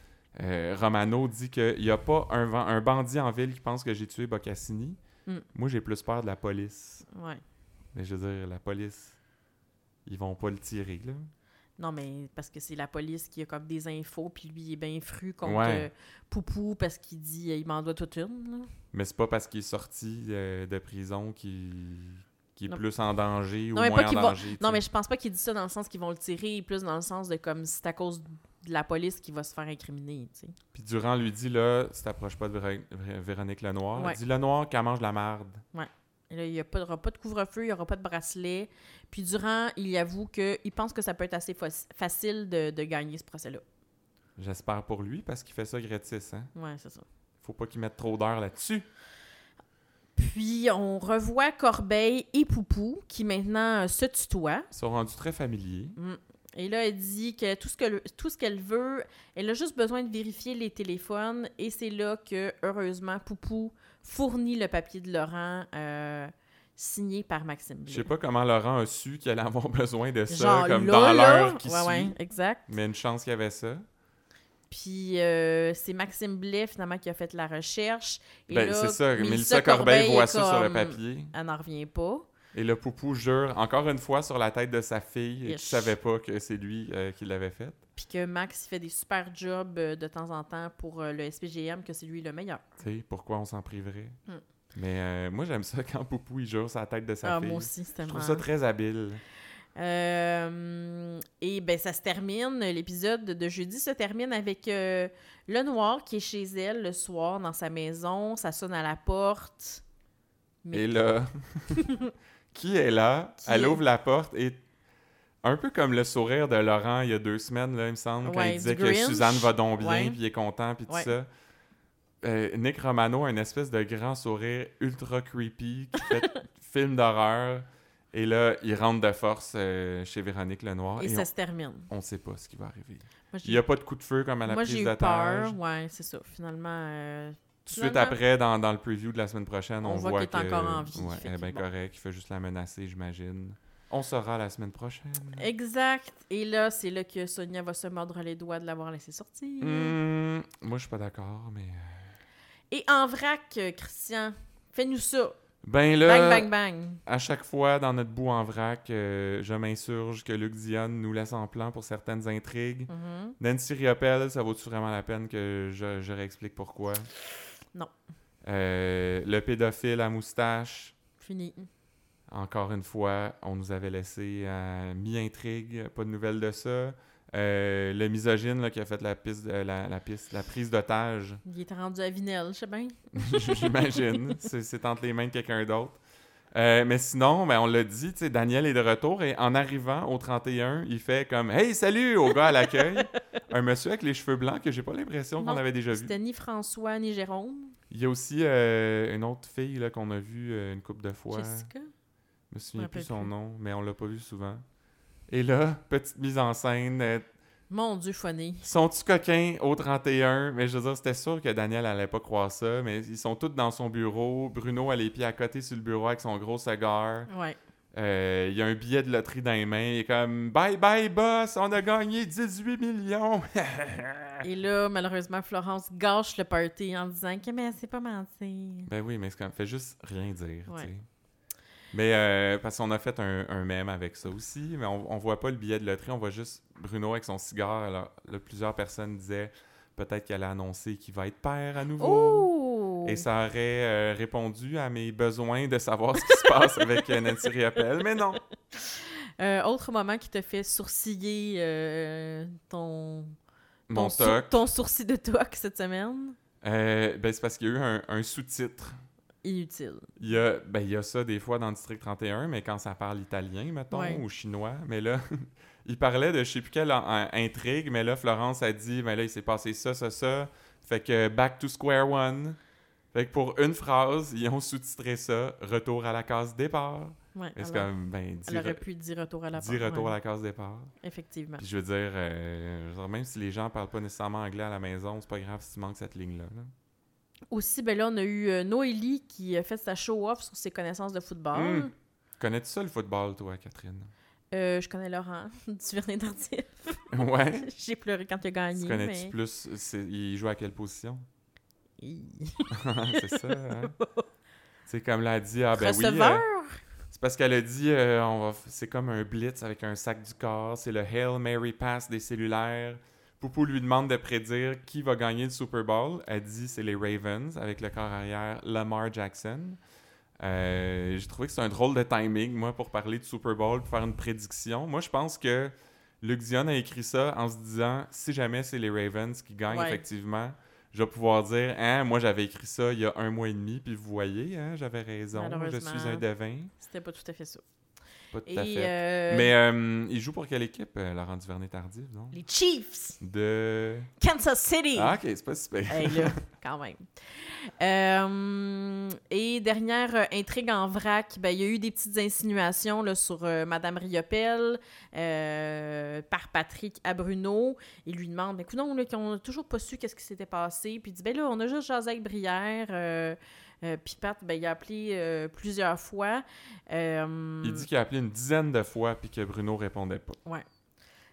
euh, Romano dit qu'il n'y a pas un, bandit en ville qui pense que j'ai tué Boccassini. Mm. Moi, j'ai plus peur de la police. Ouais. Mais je veux dire, la police, ils vont pas le tirer, là. Non, mais parce que c'est la police qui a comme des infos, puis lui, il est bien fru contre Ouais. euh, Poupou parce qu'il dit il m'en doit toute une. là. Mais c'est pas parce qu'il est sorti euh, de prison qu'il est Non. plus en danger ou Non, mais moins pas en va- danger. Non, mais je pense pas qu'il dit ça dans le sens qu'ils vont le tirer, plus dans le sens de comme c'est à cause de la police qu'il va se faire incriminer. Puis Durand lui dit, là, si t'approches pas de Véro- Vé- Véronique Lenoir, Ouais. dis Lenoir qu'elle mange de la marde. Et là, il n'y aura pas de couvre-feu, il n'y aura pas de bracelet. Puis Durand, il avoue qu'il pense que ça peut être assez fa- facile de, de gagner ce procès-là. J'espère pour lui, parce qu'il fait ça gratis, hein. Ouais, c'est ça. Faut pas qu'il mette trop d'heures là-dessus. Puis on revoit Corbeil et Poupou qui maintenant euh, se tutoient. Ils sont rendus très familiers. Et là, elle dit que tout ce que le- tout ce qu'elle veut, elle a juste besoin de vérifier les téléphones. Et c'est là que, heureusement, Poupou fournit le papier de Laurent euh, signé par Maxime Je sais Blais. pas comment Laurent a su qu'il allait avoir besoin de ça, Genre comme là, dans l'heure qui ouais, suit. ouais, exact. Mais une chance qu'il y avait ça. Puis euh, c'est Maxime Blais, finalement, qui a fait la recherche. Et Ben, c'est ça. Mélissa Corbeil Corbeil voit ça sur le papier. Elle n'en revient pas. Et le poupou jure encore une fois sur la tête de sa fille qui savait pas que c'est lui euh, qui l'avait fait. Puis que Max fait des super jobs euh, de temps en temps pour euh, le SPGM, que c'est lui le meilleur. Tu sais, pourquoi on s'en priverait? Hmm. Mais euh, moi, j'aime ça quand Poupou il jure sur la tête de sa Ah, fille. moi aussi, Je trouve ça très habile. Euh, et ben ça se termine, l'épisode de jeudi se termine avec euh, le noir qui est chez elle le soir dans sa maison, ça sonne à la porte. Mais- Et là, qui est là? Qui Elle est- ouvre la porte et un peu comme le sourire de Laurent il y a deux semaines, là, il me semble, quand il disait que Grinch. Suzanne va donc bien, puis il est content, puis tout Ouais. ça. Euh, Nick Romano a une espèce de grand sourire ultra creepy qui fait film d'horreur. Et là, il rentre de force euh, chez Véronique Lenoir. Et, Et, ça on, se termine. on sait pas ce qui va arriver. Moi, Il n'y a pas de coup de feu comme à la Moi, j'ai prise eu d'otage. peur. Ouais, c'est ça. Finalement, euh, Tout de suite après, dans, dans le preview de la semaine prochaine, on, on voit voit qu'il est que- encore en vie. Ouais, elle est bien bon. correct. Il fait juste la menacer, j'imagine. On saura la semaine prochaine. exact. Et là, c'est là que Sonia va se mordre les doigts de l'avoir laissé sortir. Hmm, moi, je suis pas d'accord, mais... euh, Et en vrac, euh, Christian, fais-nous ça. Ben là, Bang, bang, bang. à chaque fois, dans notre bout en vrac, euh, je m'insurge que Luc Dion nous laisse en plan pour certaines intrigues. Mhm. Nancy Riopelle, ça vaut-tu vraiment la peine que je, je réexplique pourquoi? Non. Euh, le pédophile à moustache, Fini. encore une fois, on nous avait laissé à mi-intrigue, pas de nouvelles de ça. Euh, le misogyne là, qui a fait la piste, de- la, la piste, la prise d'otage, Il était rendu à Vinel, je sais bien. j'imagine. C'est entre les mains de quelqu'un d'autre. Euh, mais sinon, ben, on l'a dit, Daniel est de retour et en arrivant au 31, il fait comme Hey, salut au gars à l'accueil. Un monsieur avec les cheveux blancs que j'ai pas l'impression qu'on avait déjà vu. C'était ni François ni Jérôme. Il y a aussi euh, une autre fille qu'on a vue euh, une couple de fois. Jessica. Je me souviens plus son plus. nom, mais on l'a pas vu souvent. Et là, petite mise en scène. Mon Dieu, funny. Sont-tu coquins au 31? Mais je veux dire, c'était sûr que Daniel allait pas croire ça, mais ils sont tous dans son bureau. Bruno a les pieds à côté sur le bureau avec son gros cigare. Ouais. Euh, il y a un billet de loterie dans les mains. Il est comme Bye bye, boss, on a gagné 18 millions. Et là, malheureusement, Florence gâche le party en disant que mais c'est pas mentir. ben oui, mais c'est comme fait juste rien dire. Ouais. Mais euh, parce qu'on a fait un, un mème avec ça aussi, mais on, on voit pas le billet de loterie, on voit juste Bruno avec son cigare. Alors là, plusieurs personnes disaient peut-être qu'elle a annoncé qu'il va être père à nouveau. Oh! Et ça aurait euh, répondu à mes besoins de savoir ce qui se passe avec euh, Nancy Riopelle, mais non. Euh, autre moment qui te fait sourciller ton, Mon ton, sourcil de toc cette semaine? Ben, c'est parce qu'il y a eu un, un sous-titre. Inutile. Il y, a, ben, il y a ça des fois dans le District 31, mais quand ça parle italien, mettons, Ouais. ou chinois. Mais là, il parlait de je sais plus quelle intrigue, mais là, Florence a dit, ben là, il s'est passé ça, ça, ça. Fait que back to square one. Fait que pour une phrase, ils ont sous-titré ça, retour à la case départ. Ouais, alors, comme, ben, dis, elle aurait pu dire retour à la porte, retour ouais, à la case départ. Effectivement. Puis je veux dire, euh, dire, même si les gens parlent pas nécessairement anglais à la maison, c'est pas grave si tu manques cette ligne-là. là. Aussi, ben là, on a eu euh, Noélie qui a fait sa show-off sur ses connaissances de football. Mm. Connais-tu ça le football, toi, Catherine? Euh, je connais Laurent du Vernet Tardif. ouais. J'ai pleuré quand il a gagné. Tu connais-tu mais... plus? Il joue à quelle position? Il- c'est ça, hein? C'est comme l'a dit, ah ben oui. Euh, c'est parce qu'elle a dit, euh, on va c'est comme un blitz avec un sac du corps. C'est le Hail Mary Pass des cellulaires. Poupou lui demande de prédire qui va gagner le Super Bowl. Elle dit c'est les Ravens avec le corps arrière Lamar Jackson. Euh, J'ai trouvé que c'est un drôle de timing, moi, pour parler de Super Bowl, pour faire une prédiction. Moi, je pense que Luc Dion a écrit ça en se disant si jamais c'est les Ravens qui gagnent, Ouais. effectivement, je vais pouvoir dire hein, moi j'avais écrit ça il y a un mois et demi, puis vous voyez, hein, j'avais raison, je suis un devin. C'était pas tout à fait ça. Pas tout Et à fait. euh, Mais euh, il joue pour quelle équipe, euh, Laurent Duvernay-Tardif, non? les Chiefs, De... Kansas City. Ah, ok, c'est pas super. Hey, là, quand même. Euh, et dernière intrigue en vrac, ben, il y a eu des petites insinuations là, sur Madame Riopelle euh, par Patrick à Bruno. Il lui demande, ben, là, qu'on n'a toujours pas su qu'est-ce qui s'était passé. Puis il dit, ben là, on a juste jasé avec Brière. Euh, puis Pat, ben, il a appelé euh, plusieurs fois. Euh, Il dit qu'il a appelé une dizaine de fois, puis que Bruno répondait pas.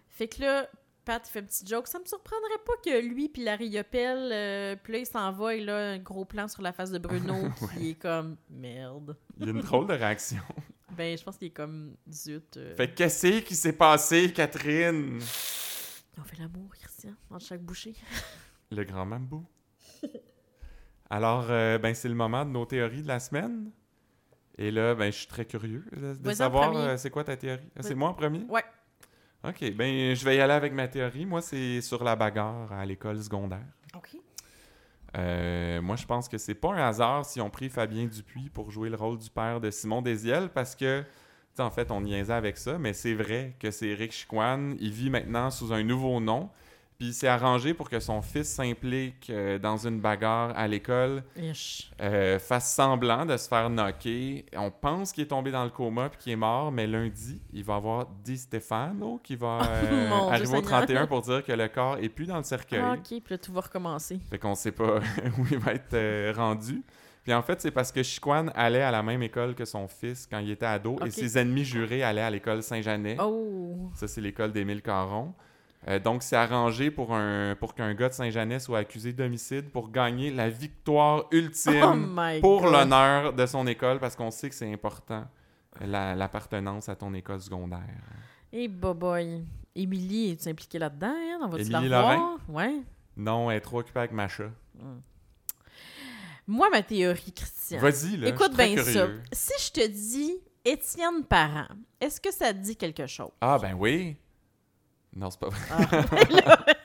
Fait que là, Pat fait un petit joke. Ça me surprendrait pas que lui puis Larry Yopel, euh, puis là, il s'en va et là, un gros plan sur la face de Bruno qui est comme merde. Il y a une drôle de réaction. Ben, je pense qu'il est comme zut. Fait que qu'est-ce qui s'est passé, Catherine? On fait l'amour, Christian, entre chaque bouchée. Le grand mambo. Alors, euh, ben, c'est le moment de nos théories de la semaine. Et là, ben, je suis très curieux de, savoir euh, c'est quoi ta théorie? Ah, c'est moi en premier? Ouais. OK, ben, je vais y aller avec ma théorie. Moi, c'est sur la bagarre à l'école secondaire. OK. Euh, moi, je pense que c'est pas un hasard si on pris Fabien Dupuis pour jouer le rôle du père de Simon Desiel parce que, tu sais, en fait, on niaisait avec ça, mais c'est vrai que c'est Eric Chicoine. Il vit maintenant sous un nouveau nom. Puis c'est arrangé pour que son fils s'implique euh, dans une bagarre à l'école, euh, fasse semblant de se faire knocker. On pense qu'il est tombé dans le coma puis qu'il est mort, mais lundi, il va avoir Di Stefano qui va euh, Mon Dieu arriver au Seigneur. 31 pour dire que le corps est plus dans le cercueil. Ah, ok, puis là, tout va recommencer. Fait qu'on sait pas où il va être euh, rendu. Puis en fait, c'est parce que Chiquan allait à la même école que son fils quand il était ado et ses ennemis jurés allaient à l'école Saint-Jeanet. Oh! Ça, c'est l'école d'Émile Caron. Euh, donc, c'est arrangé pour, un, pour qu'un gars de Saint-Jeanet soit accusé d'homicide pour gagner la victoire ultime Oh pour l'honneur de son école parce qu'on sait que c'est important, la- l'appartenance à ton école secondaire. Et boboy. Émilie, es-tu impliquée là-dedans? Hein? On la Émilie revoir? Ouais. Non, elle est trop occupée avec Macha. Moi, ma théorie, Christian. Vas-y, là. Écoute bien ça. Si je te dis Étienne Parent, est-ce que ça te dit quelque chose? Ah, ben oui. Non, c'est pas vrai. Ah,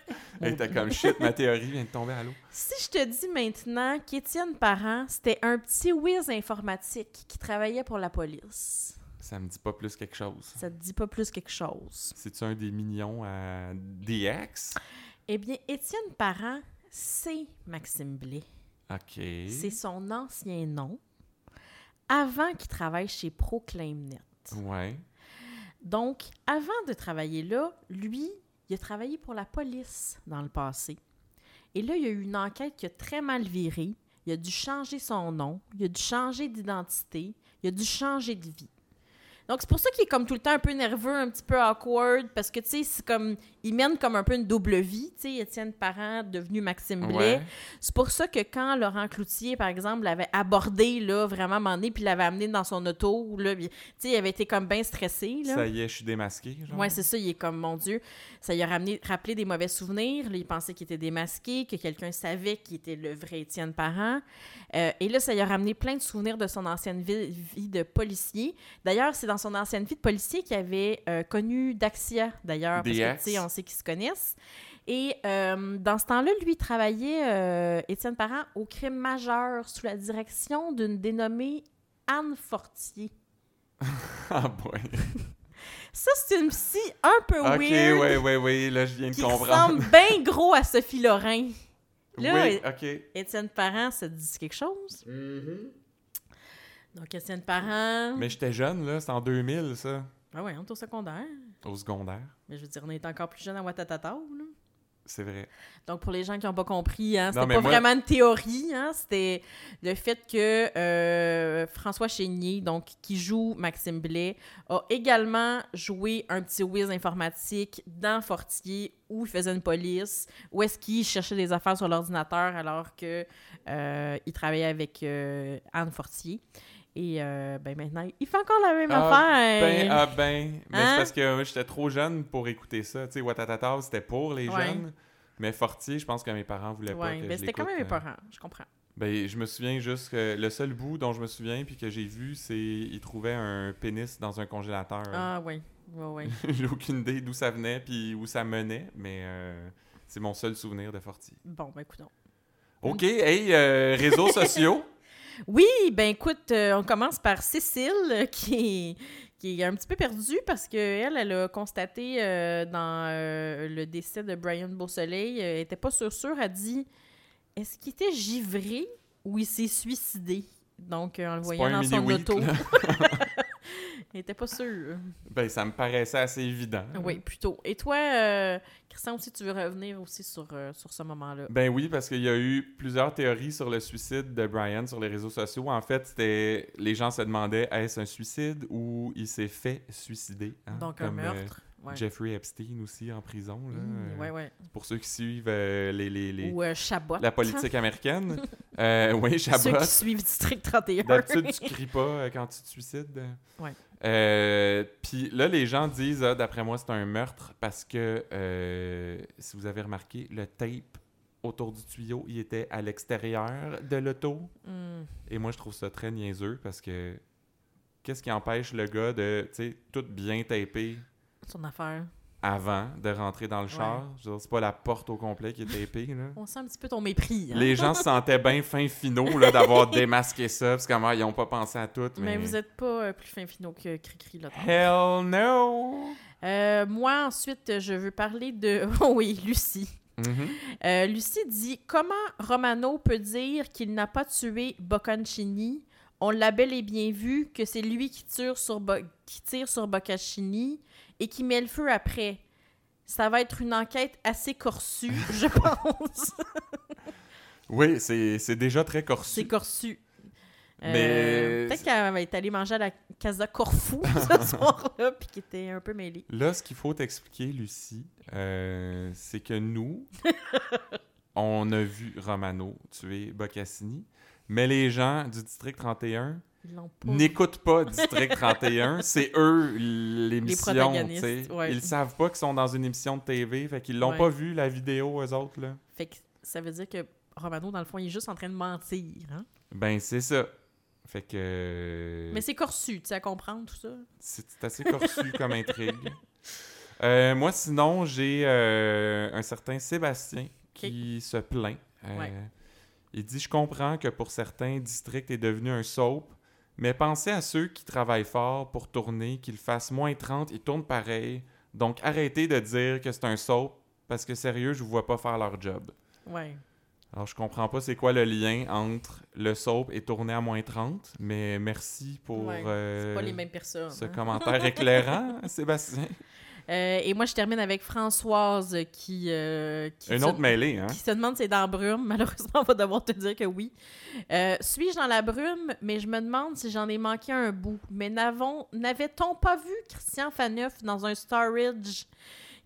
Hey, t'as comme shit, ma théorie vient de tomber à l'eau. Si je te dis maintenant qu'Étienne Parent, c'était un petit whiz informatique qui travaillait pour la police, Ça me dit pas plus quelque chose. ça te dit pas plus quelque chose? C'est-tu un des mignons à DX? Eh bien, Étienne Parent, c'est Maxime Blais. OK. C'est son ancien nom avant qu'il travaille chez ProClaimNet. Ouais. Donc, avant de travailler là, lui, il a travaillé pour la police dans le passé. Et là, il y a eu une enquête qui a très mal viré. Il a dû changer son nom, il a dû changer d'identité, il a dû changer de vie. Donc, c'est pour ça qu'il est comme tout le temps un peu nerveux, un petit peu awkward, parce que, tu sais, c'est comme... Il mène comme un peu une double vie, tu sais, Étienne Parent, devenu Maxime Blais. Ouais. C'est pour ça que quand Laurent Cloutier, par exemple, l'avait abordé, là, vraiment, à un moment donné, puis l'avait amené dans son auto, là, tu sais, il avait été comme bien stressé, là. Ça y est, je suis démasqué. Genre. Ouais, c'est ça, il est comme, mon Dieu, ça lui a ramené, rappelé des mauvais souvenirs. Là, il pensait qu'il était démasqué, que quelqu'un savait qu'il était le vrai Étienne Parent. Euh, et là, ça lui a ramené plein de souvenirs de son ancienne vie, vie de policier. D'ailleurs, c'est dans son ancienne vie de policier qu'il avait euh, connu Daxia, d'ailleurs, parce que, tu sais, on sait qu'ils se connaissent. Et euh, dans ce temps-là, lui travaillait, euh, Étienne Parent, au crime majeur sous la direction d'une dénommée Anne Fortier. Ah, boy. Ça, c'est une psy un peu Ok, weird. ouais, ouais, ouais. Là, je viens de qui comprendre. ressemble bien gros à Sophie Lorrain. Là, oui, ok. Étienne Parent, ça te dit quelque chose? Donc, Étienne Parent... Mais j'étais jeune, là. C'est en 2000, ça. Ah ouais, on est au secondaire. Au secondaire. Mais je veux dire, on est encore plus jeune à Watatata, là. C'est vrai. Donc, pour les gens qui n'ont pas compris, hein, c'était pas moi- vraiment une théorie, hein, c'était le fait que euh, François Chénier, donc, qui joue Maxime Blais, a également joué un petit whiz informatique dans Fortier où il faisait une police, où est-ce qu'il cherchait des affaires sur l'ordinateur alors que euh, il travaillait avec euh, Anne Fortier. Et euh, ben maintenant, il fait encore la même Ah, affaire. Ben, ah ben. Mais Hein? c'est parce que j'étais trop jeune pour écouter ça. Tu sais, Watatata, c'était pour les Ouais. jeunes. Mais Fortier, je pense que mes parents voulaient pas ouais, que ben c'était quand même l'écoute, euh. épeurant, je comprends. Ben, je me souviens juste que le seul bout dont je me souviens puis que j'ai vu, c'est il trouvait un pénis dans un congélateur. Ah oui, j'ai aucune idée d'où ça venait puis où ça menait, mais euh, c'est mon seul souvenir de Fortier. Bon, ben écoutons. OK, hey, euh, réseaux sociaux? Oui, ben écoute, euh, on commence par Cécile, euh, qui est, qui est un petit peu perdue parce qu'elle, elle a constaté dans le décès de Brian Beausoleil, elle n'était pas sûre, sûre, elle dit est-ce qu'il était givré ou il s'est suicidé? Donc, en le voyant dans son auto. là. elle n'était pas sûre. Ben, ça me paraissait assez évident. Oui, plutôt. Et toi, euh, Christian, aussi, tu veux revenir aussi sur, euh, sur ce moment-là? Ben oui, parce qu'il y a eu plusieurs théories sur le suicide de Brian sur les réseaux sociaux. En fait, c'était les gens se demandaient est-ce un suicide ou il s'est fait suicider hein, Donc, un euh, meurtre. ouais. Jeffrey Epstein aussi en prison. Là, Mmh, ouais, ouais. Pour ceux qui suivent les, les- les- Ou Chabot. la politique américaine. oui, Ceux Chabot. qui suivent District 31. D'habitude, tu cries pas quand tu te suicides. Ouais. Euh, Puis là, les gens disent, ah, d'après moi, c'est un meurtre parce que, euh, si vous avez remarqué, le tape autour du tuyau, il était à l'extérieur de l'auto. Hmm. Et moi, je trouve ça très niaiseux parce que qu'est-ce qui empêche le gars de, tu sais, tout bien taper? Son affaire. Avant de rentrer dans le char? C'est pas la porte au complet qui est tapée, là. On sent un petit peu ton mépris. hein? Les gens se sentaient bien fin finaux là, d'avoir démasqué ça, parce qu'ils n'ont pas pensé à tout. Mais Mais, vous êtes pas euh, plus fin finaux que Cricri, là. Hell no! Euh, moi, ensuite, je veux parler de... Oh oui, Lucie. Mhm. Euh, Lucie dit Comment Romano peut dire qu'il n'a pas tué Bocconcini? On l'a bel et bien vu que c'est lui qui tire sur, Bo- qui tire sur Bocconcini et qui met le feu après. Ça va être une enquête assez corsue, je pense. Oui, c'est déjà très C'est corsu. corsu. Euh, Mais- Peut-être qu'elle va être allée manger à la Casa Corfou ce soir-là, puis qu'elle était un peu mêlée. Là, ce qu'il faut t'expliquer, Lucie, euh, c'est que nous, on a vu Romano tuer Boccassini, mais les gens du District 31 Ils l'ont pas n'écoutent pas District 31. C'est eux l'émission. sais. ouais. Ils savent pas qu'ils sont dans une émission de TV, fait qu'ils l'ont Ouais. pas vu, la vidéo, eux autres. Là. Fait que ça veut dire que Romano, dans le fond, il est juste en train de mentir. Hein? Ben, c'est ça. Fait que. Mais c'est corsu, tu sais, à comprendre tout ça. C'est assez corsu comme intrigue. Euh, moi, sinon, j'ai euh, un certain Sébastien qui se plaint. Euh, Ouais. Il dit Je comprends que pour certains, District est devenu un soap, mais pensez à ceux qui travaillent fort pour tourner, qu'ils fassent moins 30, ils tournent pareil. Donc arrêtez de dire que c'est un soap, parce que sérieux, je vous vois pas faire leur job. Ouais. Alors, je comprends pas c'est quoi le lien entre le soap et tourner à moins 30, mais merci pour Ouais, euh, C'est pas les mêmes personnes. ce hein. commentaire éclairant, Sébastien. Euh, et moi, je termine avec Françoise qui. euh, qui Une se- autre mêlée, hein? Qui se demande si c'est dans la brume. Malheureusement, on va devoir te dire que oui. Euh, Suis-je dans la brume, mais je me demande si j'en ai manqué un bout. Mais n'avons- n'avait-on pas vu Christian Faneuf dans un storage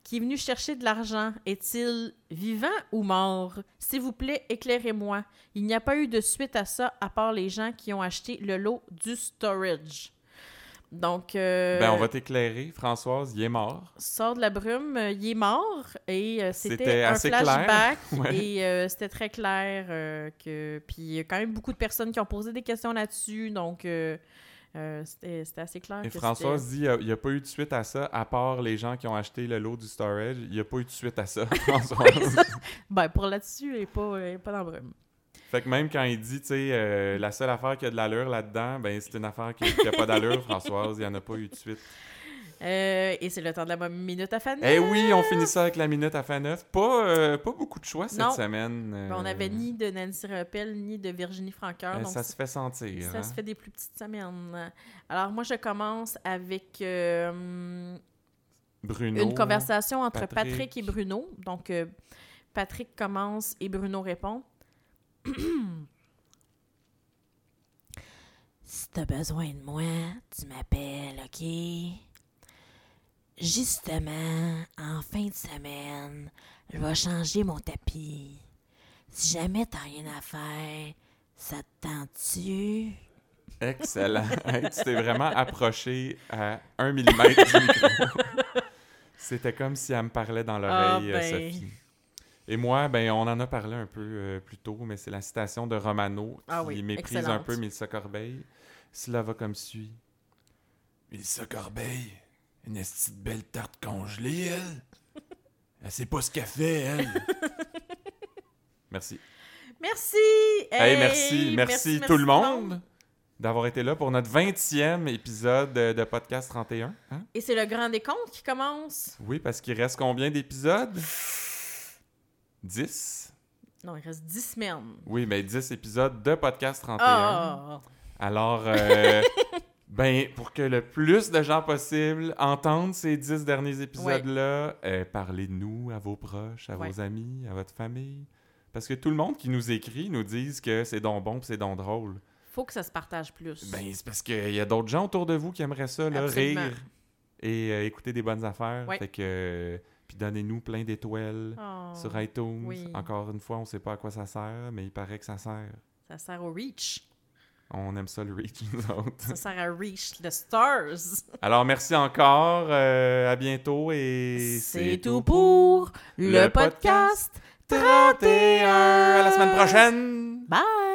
qui est venu chercher de l'argent? Est-il vivant ou mort? S'il vous plaît, éclairez-moi. Il n'y a pas eu de suite à ça, à part les gens qui ont acheté le lot du storage. Donc, euh, Ben, on va t'éclairer. Françoise, il est mort. sort de la brume, euh, il est mort et euh, C'était un assez clair. flashback Ouais. et euh, c'était très clair que puis il y a quand même beaucoup de personnes qui ont posé des questions là-dessus donc c'était assez clair Et que Françoise dit il n'y a, pas eu de suite à ça, à part les gens qui ont acheté le lot du storage. Il n'y a pas eu de suite à ça, Françoise. ben pour là-dessus il est pas pas dans la brume fait que même quand il dit, tu sais, euh, la seule affaire qui a de l'allure là-dedans, ben c'est une affaire qui n'a pas d'allure, Françoise. Il n'y en a pas eu de suite. Euh, et c'est le temps de la minute à Fanny Eh oui, on finit ça avec la minute à fin neuf. Pas, euh, pas beaucoup de choix cette Non. semaine. euh, Ben, on n'avait ni de Nancy Rappel ni de Virginie donc ça se fait sentir. Ça hein. se fait des plus petites semaines. Alors, moi, je commence avec Bruno. une conversation entre Patrick. Patrick, et Bruno. Donc, Patrick commence et Bruno répond. Si t'as besoin de moi, tu m'appelles, OK? Justement, en fin de semaine, je vais changer mon tapis. Si jamais t'as rien à faire, ça te tente-tu? Excellent. Hey, tu t'es vraiment approché à un millimètre du micro. C'était comme si elle me parlait dans l'oreille, Ah, euh, ben. Sophie. Et moi, ben, on en a parlé un peu euh, plus tôt, mais c'est la citation de Romano qui Ah oui, méprise excellente. un peu Mélissa Corbeil. Cela va comme suit. Mélissa Corbeil, une petite belle tarte congelée, elle? Elle sait pas ce qu'elle fait, elle. merci. Merci! Hey, merci, merci, tout le monde d'avoir été là pour notre 20e épisode de, de Podcast 31. hein? Et c'est le grand décompte qui commence. Oui, parce qu'il reste combien d'épisodes? 10? Non, il reste 10 semaines. Oui, mais 10 épisodes de Podcast 31. Ah! Alors, euh, ben, pour que le plus de gens possible entendent ces 10 derniers épisodes-là, euh, parlez de nous à vos proches, à Ouais. vos amis, à votre famille. Parce que tout le monde qui nous écrit nous disent que c'est donc bon pis c'est donc drôle. Faut que ça se partage plus. Ben, c'est parce qu'il y a d'autres gens autour de vous qui aimeraient ça, là, rire et euh, écouter des bonnes affaires. Ouais. Fait que. Puis donnez-nous plein d'étoiles Oh, sur iTunes. oui. Encore une fois, on sait pas à quoi ça sert, mais il paraît que ça sert. Ça sert au reach. On aime ça le reach, nous autres. Ça sert à reach the stars. Alors, merci encore. euh, à bientôt et. C'est tout pour le Le podcast 31. À la semaine prochaine! Bye!